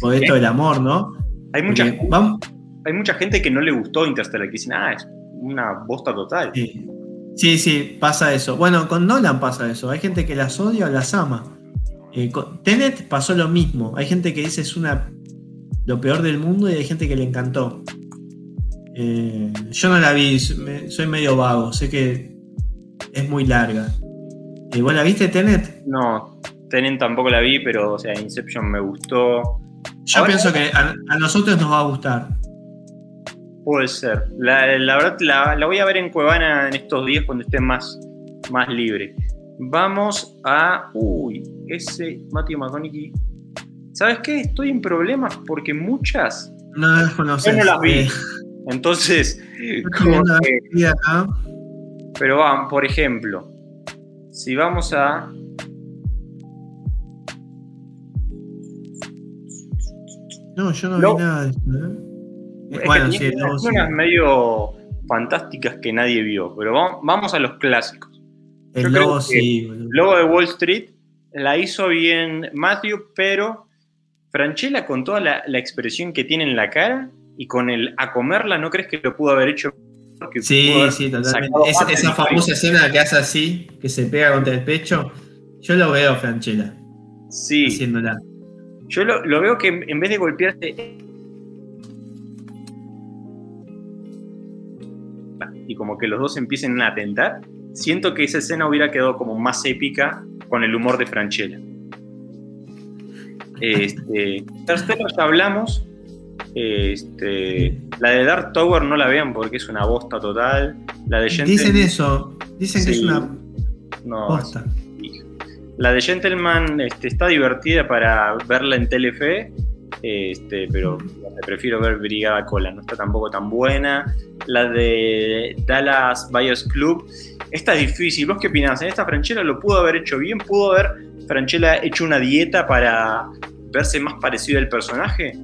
Por esto del amor, ¿no? Hay mucha, Porque vamos, hay mucha gente que no le gustó Interstellar, que dicen, ah, es una bosta total. sí, sí, sí, pasa eso. Bueno, con Nolan pasa eso. Hay gente que las odia o las ama. Eh, con Tenet pasó lo mismo. Hay gente que dice es una lo peor del mundo y hay gente que le encantó. Eh, yo no la vi, soy medio vago, sé que es muy larga. Eh, ¿Vos la viste, Tenet? No, Tenet tampoco la vi, pero, o sea, Inception me gustó. Yo Ahora- pienso que a, a nosotros nos va a gustar. Puede ser. La, la verdad, la, la voy a ver en Cuevana en estos días cuando esté más, más libre. Vamos a. Uy, ese Matthew McConaughey. ¿Sabes qué? Estoy en problemas porque muchas. No las conoces. Yo no las vi. Eh, Entonces, como que- vida pero vamos, por ejemplo, si vamos a. No, yo no, vi nada de eso. ¿eh? Bueno, sí, unas medio fantásticas que nadie vio, pero vamos, vamos a los clásicos. El yo creo sí. Lobo de Wall Street la hizo bien Matthew, pero Franchella con toda la, la expresión que tiene en la cara y con el a comerla, ¿no crees que lo pudo haber hecho? Sí, sí, totalmente. Esa, famosa escena que hace así, que se pega contra el pecho, yo lo veo Franchella Sí, haciéndola. yo lo, lo veo que en en vez de golpearse y como que los dos empiecen a atentar, siento que esa escena hubiera quedado como más épica con el humor de Franchella. Este, Interstellar ya hablamos. Este, la de Dark Tower no la vean porque es una bosta total. La de Gentleman, Dicen eso, dicen que es una no, posta. La de Gentleman este, está divertida para verla en Telefe, este, pero me prefiero ver Brigada Cola, no está tampoco tan buena. La de Dallas Buyers Club, esta es difícil. ¿Vos qué opinás? En esta Franchella lo pudo haber hecho bien, pudo haber Franchella hecho una dieta para verse más parecido al personaje.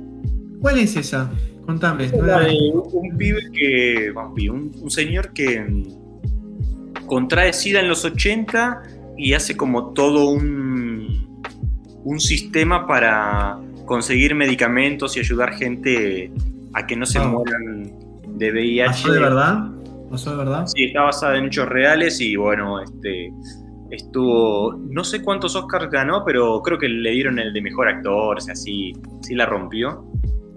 ¿Cuál es esa? Contame. no La de un pibe que. bueno, un, pibe, un- un señor que mm, contrae SIDA en los 80 y hace como todo un, un sistema para conseguir medicamentos y ayudar gente a que no se Ah. mueran de VIH. ¿Pasó de verdad? ¿Pasó de verdad? Sí, está basada en hechos reales y bueno, este estuvo, no sé cuántos Oscars ganó, pero creo que le dieron el de mejor actor, o sea, sí, sí la rompió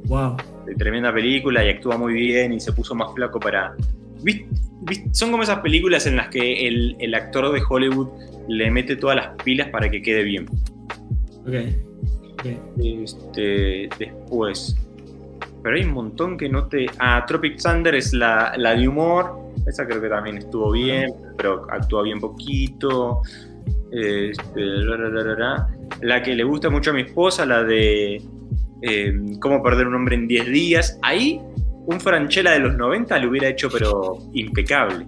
Wow. de tremenda película y actúa muy bien y se puso más flaco para... ¿Vist- vist- Son como esas películas en las que el, el actor de Hollywood le mete todas las pilas para que quede bien. Ok. Este, después... Pero hay un montón que no te... Ah, Tropic Thunder es la, la de humor. Esa creo que también estuvo bien, pero actúa bien poquito. Este, la, la, la, la, la. La que le gusta mucho a mi esposa, la de eh, Cómo perder un hombre en 10 días. Ahí un Franchella de los 90 lo hubiera hecho, pero impecable.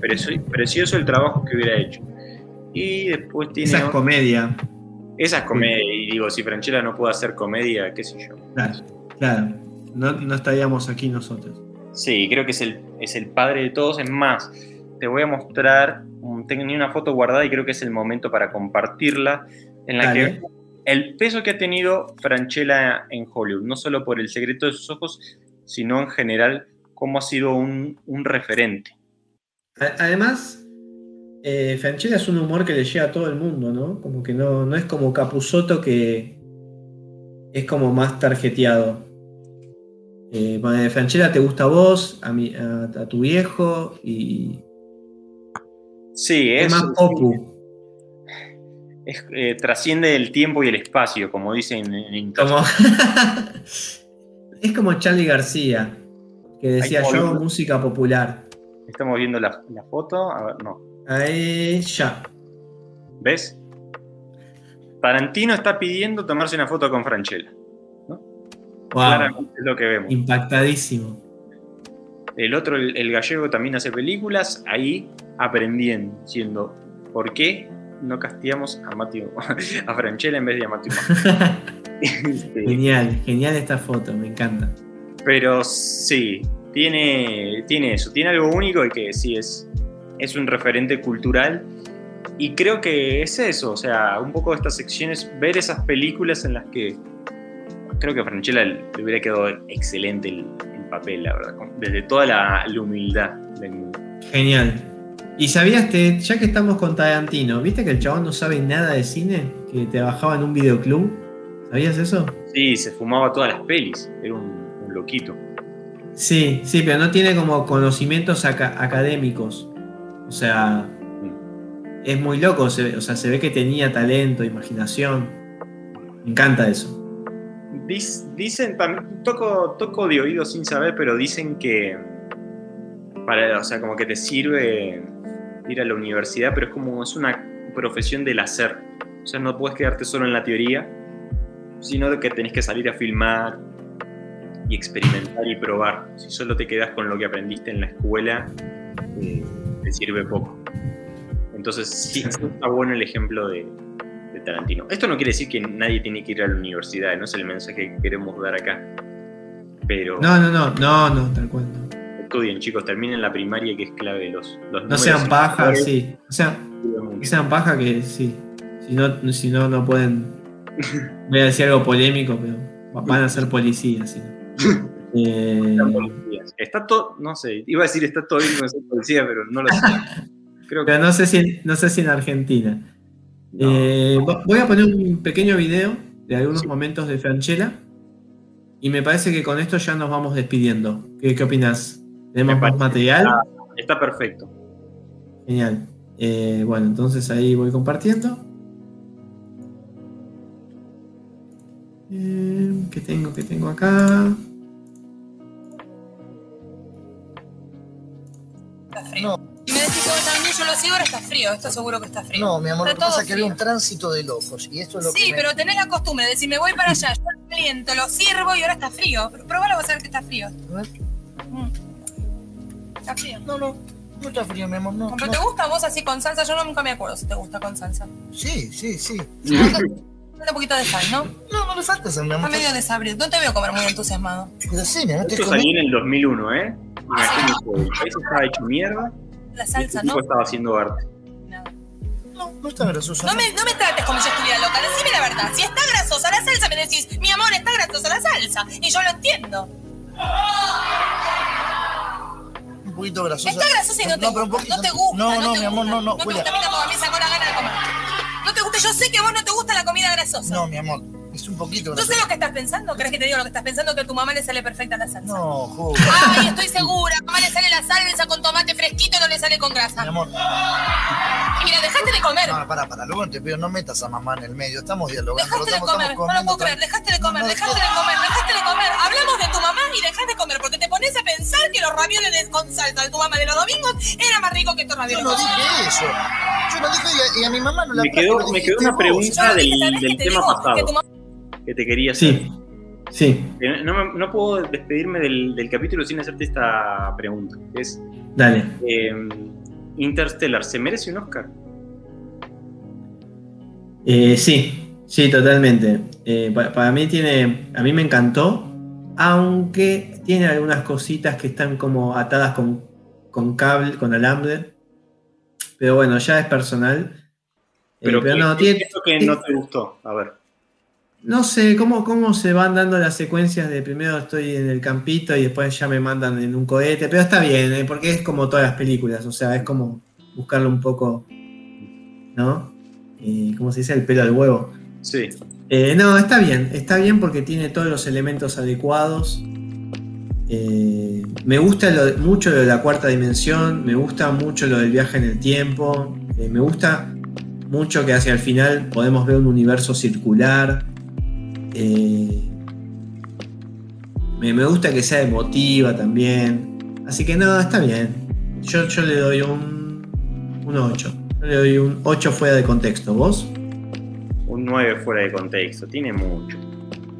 Precio- precioso el trabajo que hubiera hecho. Y después tiene... Esa es comedia. Esa es comedia. Y digo, si Franchella no puede hacer comedia, qué sé yo. Claro. claro. No, no estaríamos aquí nosotros. Sí, creo que es el, es el padre de todos. Es más, te voy a mostrar, tenía una foto guardada y creo que es el momento para compartirla, en la Dale. que el peso que ha tenido Franchella en Hollywood, no solo por El secreto de sus ojos, sino en general cómo ha sido un, un referente. Además, eh, Franchella es un humor que le llega a todo el mundo, ¿no? Como que no, no es como Capusotto que es como más tarjeteado. Eh, Franchella te gusta a vos, a, mi- a, a tu viejo y Sí, es es, más popu. es, eh, trasciende el tiempo y el espacio, como dicen en. Como es como Charlie García, que decía yo música popular. Estamos viendo la, la foto. A ver, no. Ahí ya. ¿Ves? Tarantino está pidiendo tomarse una foto con Franchella. Wow, Claramente es lo que vemos. impactadísimo. El otro, el, el gallego, también hace películas, ahí aprendiendo, diciendo, ¿por qué no castigamos a Matthew, a Franchella en vez de a Matthew Este, genial, genial esta foto, me encanta. Pero sí, tiene, tiene eso, tiene algo único y que sí es, es un referente cultural. Y creo que es eso, o sea, un poco de estas secciones, ver esas películas en las que creo que a Franchella le hubiera quedado excelente el, el papel, la verdad, desde toda la, la humildad del mundo. Genial. ¿Y sabías que, ya que estamos con Tarantino, viste que el chabón no sabe nada de cine? Que trabajaba en un videoclub. ¿Sabías eso? Sí, se fumaba todas las pelis, era un, un loquito. Sí, sí, pero no tiene como conocimientos aca- académicos. O sea, es muy loco. se o sea, se ve que tenía talento, imaginación. Me encanta eso. Dicen, toco, toco de oído sin saber, pero dicen que, o sea, como que te sirve ir a la universidad, pero es como, es una profesión del hacer. O sea, no puedes quedarte solo en la teoría, sino de que tenés que salir a filmar y experimentar y probar. Si solo te quedas con lo que aprendiste en la escuela, eh, te sirve poco. Entonces, sí, está bueno el ejemplo de, de Tarantino. Esto no quiere decir que nadie tiene que ir a la universidad, no es el mensaje que queremos dar acá. Pero No, no, no, no, no, tal cual. No, estudien, chicos, terminen la primaria que es clave. Los, los No sean pajas, sí. O sea, que sean paja que sí. Si no, si no, no pueden. Voy a decir algo polémico, pero va- van a ser policías. ¿sí? Eh. Está todo, no sé, iba a decir está todo bien con ser policía, pero no lo sé. Creo que pero no sé si, no sé si en Argentina. no. Eh, vo- voy a poner un pequeño video de algunos momentos de Franchella. Y me parece que con esto ya nos vamos despidiendo. ¿Qué, qué opinas? ¿Tenemos más material? está perfecto. Genial. Eh, bueno, entonces ahí voy compartiendo. Eh, ¿Qué tengo? ¿Qué tengo acá? Frío. No. Y me decís todo también, yo lo sigo, ahora está frío. Esto seguro que está frío. No, mi amor, lo que pasa es que había un tránsito de locos. Y esto es lo Sí, que. me- pero tenés la costumbre de decir, me voy para allá, yo lo caliento, lo sirvo y ahora está frío. Pero Probalo, vas a ver que está frío. A ver. Mm. Está frío. No, no, no está frío, mi amor. No, ¿Pero no. te gusta vos así con salsa? Yo nunca me acuerdo si te gusta con salsa. Sí, sí, sí. Un poquito de sal, ¿no? No, no le falta sal, mi amor. Está medio desabrido. No te veo comer muy entusiasmado. Pero sí, te Esto salió en el 2001, ¿eh? Imagínate, el país estaba hecho mierda La y salsa, este ¿no? estaba haciendo arte. No, no está grasoso. No me, no me trates como si estuviera loca, decime la verdad. Si está grasosa la salsa, me decís, mi amor, está grasosa la salsa. Y yo lo entiendo. Un poquito grasoso. Está grasosa y no, te, pero un poquito- no te gusta. No, no, te mi amor, no, no, No te Julia. gusta, mira como me sacó la gana de comer. No te gusta, yo sé que a vos no te gusta la comida grasosa. No, mi amor, es un poquito ¿Tú sabes lo que estás pensando? ¿Crees que te digo lo que estás pensando? Que a tu mamá le sale perfecta la salsa. No, Julia. Ay, estoy segura. A mamá le sale la salsa con tomate fresquito, no le sale con Mi grasa. amor, Y mira, dejate de comer. no, para, para, luego te pido, no metas a mamá en el medio, estamos dialogando, Dejaste de comer, no lo puedo creer, dejaste de comer, dejaste de comer, ravioles de- con salsa de tu mamá de los domingos era más rico que estos Yo ravioles. no dije eso. Yo no dije, y a, y a mi mamá no la Me quedó- me quedó una pregunta. Yo dije, del- ¿sabés del qué te tema digo? pasado. Que tu mamá Que te quería hacer. Sí, sí, Que No, puedo despedirme del, del capítulo sin hacerte esta pregunta. Es, dale. eh, Interstellar, ¿se merece un Oscar? Eh, sí, sí, totalmente. Eh, pa- para mí tiene, a mí me encantó, aunque tiene algunas cositas que están como atadas con, con cable, con alambre. Pero bueno, ya es personal. Eh, Pero, pero ¿qué- no, tiene, es que no te gustó? A ver. no sé cómo, cómo se van dando las secuencias de primero estoy en el campito y después ya me mandan en un cohete, pero está bien, ¿eh? porque es como todas las películas, o sea, es como buscarle un poco, ¿no? Eh, ¿Cómo se dice? El pelo al huevo. Sí. Eh, no, está bien, está bien porque tiene todos los elementos adecuados. Eh, me gusta mucho lo de la cuarta dimensión, me gusta mucho lo del viaje en el tiempo, eh, me gusta mucho que hacia el final podemos ver un universo circular. me, gusta que sea emotiva también. Así que no, está bien. Yo, yo le doy un, un 8. Yo le doy un 8 fuera de contexto. ¿Vos? Un 9 fuera de contexto, tiene mucho.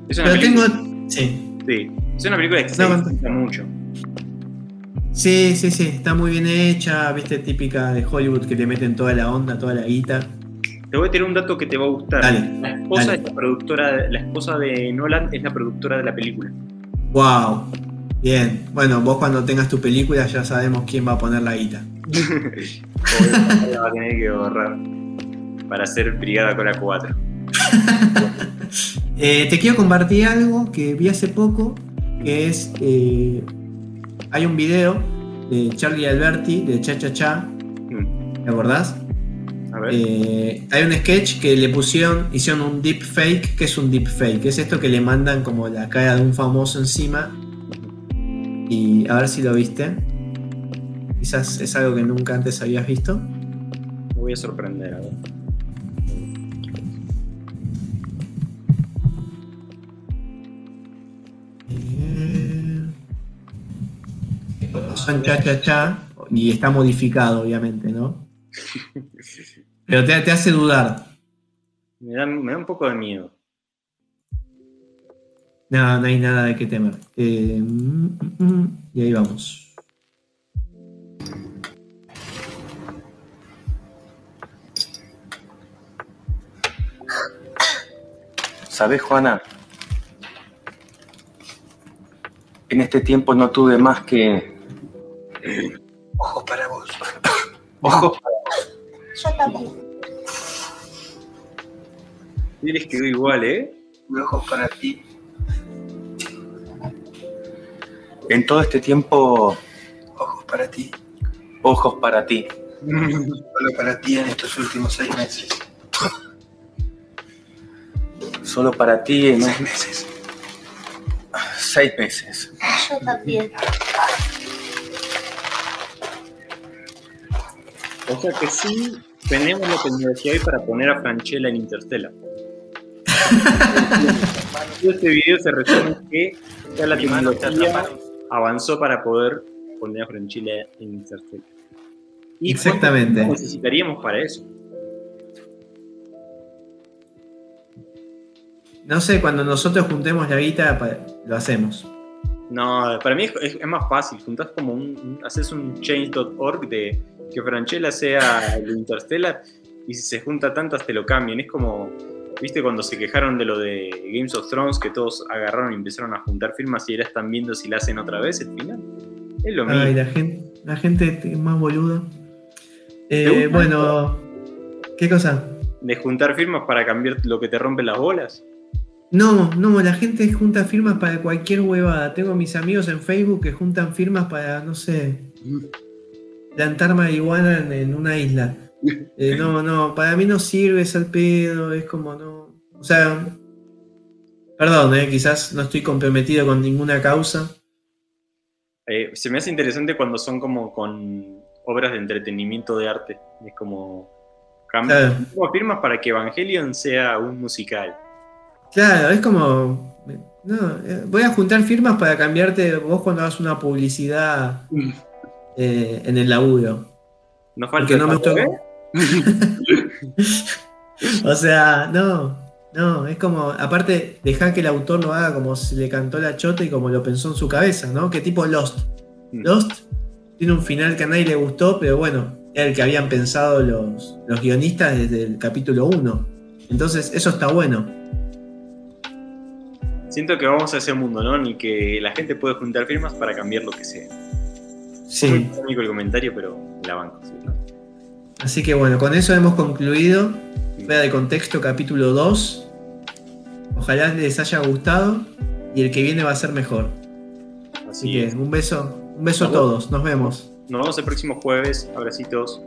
Es una Pero película, tengo. Sí. sí, es una película que se No, disfruta mucho. Sí, sí, sí, está muy bien hecha, viste, típica de Hollywood que le meten toda la onda, toda la guita. Te voy a tirar un dato que te va a gustar. Dale, la esposa dale. es la productora, la esposa de Nolan es la productora de la película. Wow. Bien. Bueno, vos cuando tengas tu película ya sabemos quién va a poner la guita. Obvio, la va a tener que ahorrar para hacer Brigada Cola 4. Eh, te quiero compartir algo que vi hace poco, que es, eh, hay un video de Charlie Alberti, de Cha Cha Cha, Mm, ¿te acordás? A ver. Eh, hay un sketch que le pusieron, hicieron un deep fake. ¿Qué es un deep fake? Es esto que le mandan como la cara de un famoso encima. Y a ver si lo viste. Quizás es algo que nunca antes habías visto. Me voy a sorprender, a ver. Son cha cha cha. Y está modificado, obviamente, ¿no? Pero te, te hace dudar. Me da, me da un poco de miedo. No, no hay nada de qué temer. Eh, mm, mm, mm, y ahí vamos. ¿Sabes, Juana? En este tiempo no tuve más que Ojos para vos. ojos Yo también. Les quedó igual, ¿eh? Ojos para ti. En todo este tiempo, Ojos para ti. ojos para ti. Solo para ti en estos últimos seis meses. Solo para ti en Seis meses. seis meses. Yo también. O sea que sí tenemos la tecnología hoy para poner a Franchella en Interstellar. Este video se resume que ya la Mi tecnología avanzó para poder poner a Franchella en Interstellar. ¿Y Exactamente. necesitaríamos para eso? No sé, cuando nosotros juntemos la guita, lo hacemos. No, para mí es, más fácil. Juntás como un, un- haces un change.org de que Franchella sea el Interstellar y si se junta tantas te lo cambian. Es como, viste cuando se quejaron de lo de Games of Thrones que todos agarraron y empezaron a juntar firmas y ahora están viendo si la hacen otra vez el final. Es lo mismo. Ay, la gente, la gente es más boluda. ¿Te Eh, bueno, ¿qué cosa? De juntar firmas para cambiar lo que te rompe las bolas. No, no, la gente junta firmas para cualquier huevada. Tengo mis amigos en Facebook que juntan firmas para, no sé, plantar marihuana en, en una isla. Eh, no, no, para mí no sirve, es al pedo, es como no. O sea, perdón, eh, quizás no estoy comprometido con ninguna causa. Eh, se me hace interesante cuando son como con obras de entretenimiento de arte. Es como. Claro. Como firmas para que Evangelion sea un musical. Claro, es como. No, voy a juntar firmas para cambiarte vos cuando hagas una publicidad eh, en el laburo. No falta Porque no me gustó. ¿eh? O sea, no, no, es como, aparte, dejar que el autor lo haga como se le cantó la chota y como lo pensó en su cabeza, ¿no? Que tipo Lost. Mm. Lost tiene un final que a nadie le gustó, pero bueno, era el que habían pensado los, los guionistas desde el capítulo 1. Entonces, eso está bueno. Siento que vamos a ese mundo, ¿no? En el que la gente puede juntar firmas para cambiar lo que sea. Sí. Muy técnico el comentario, pero la banco. sí. Así que bueno, con eso hemos concluido. Fuera de contexto, capítulo 2. Ojalá les haya gustado y el que viene va a ser mejor. Así Así que es. un beso, un beso a todos, nos vemos. Nos vemos el próximo jueves. Abracitos.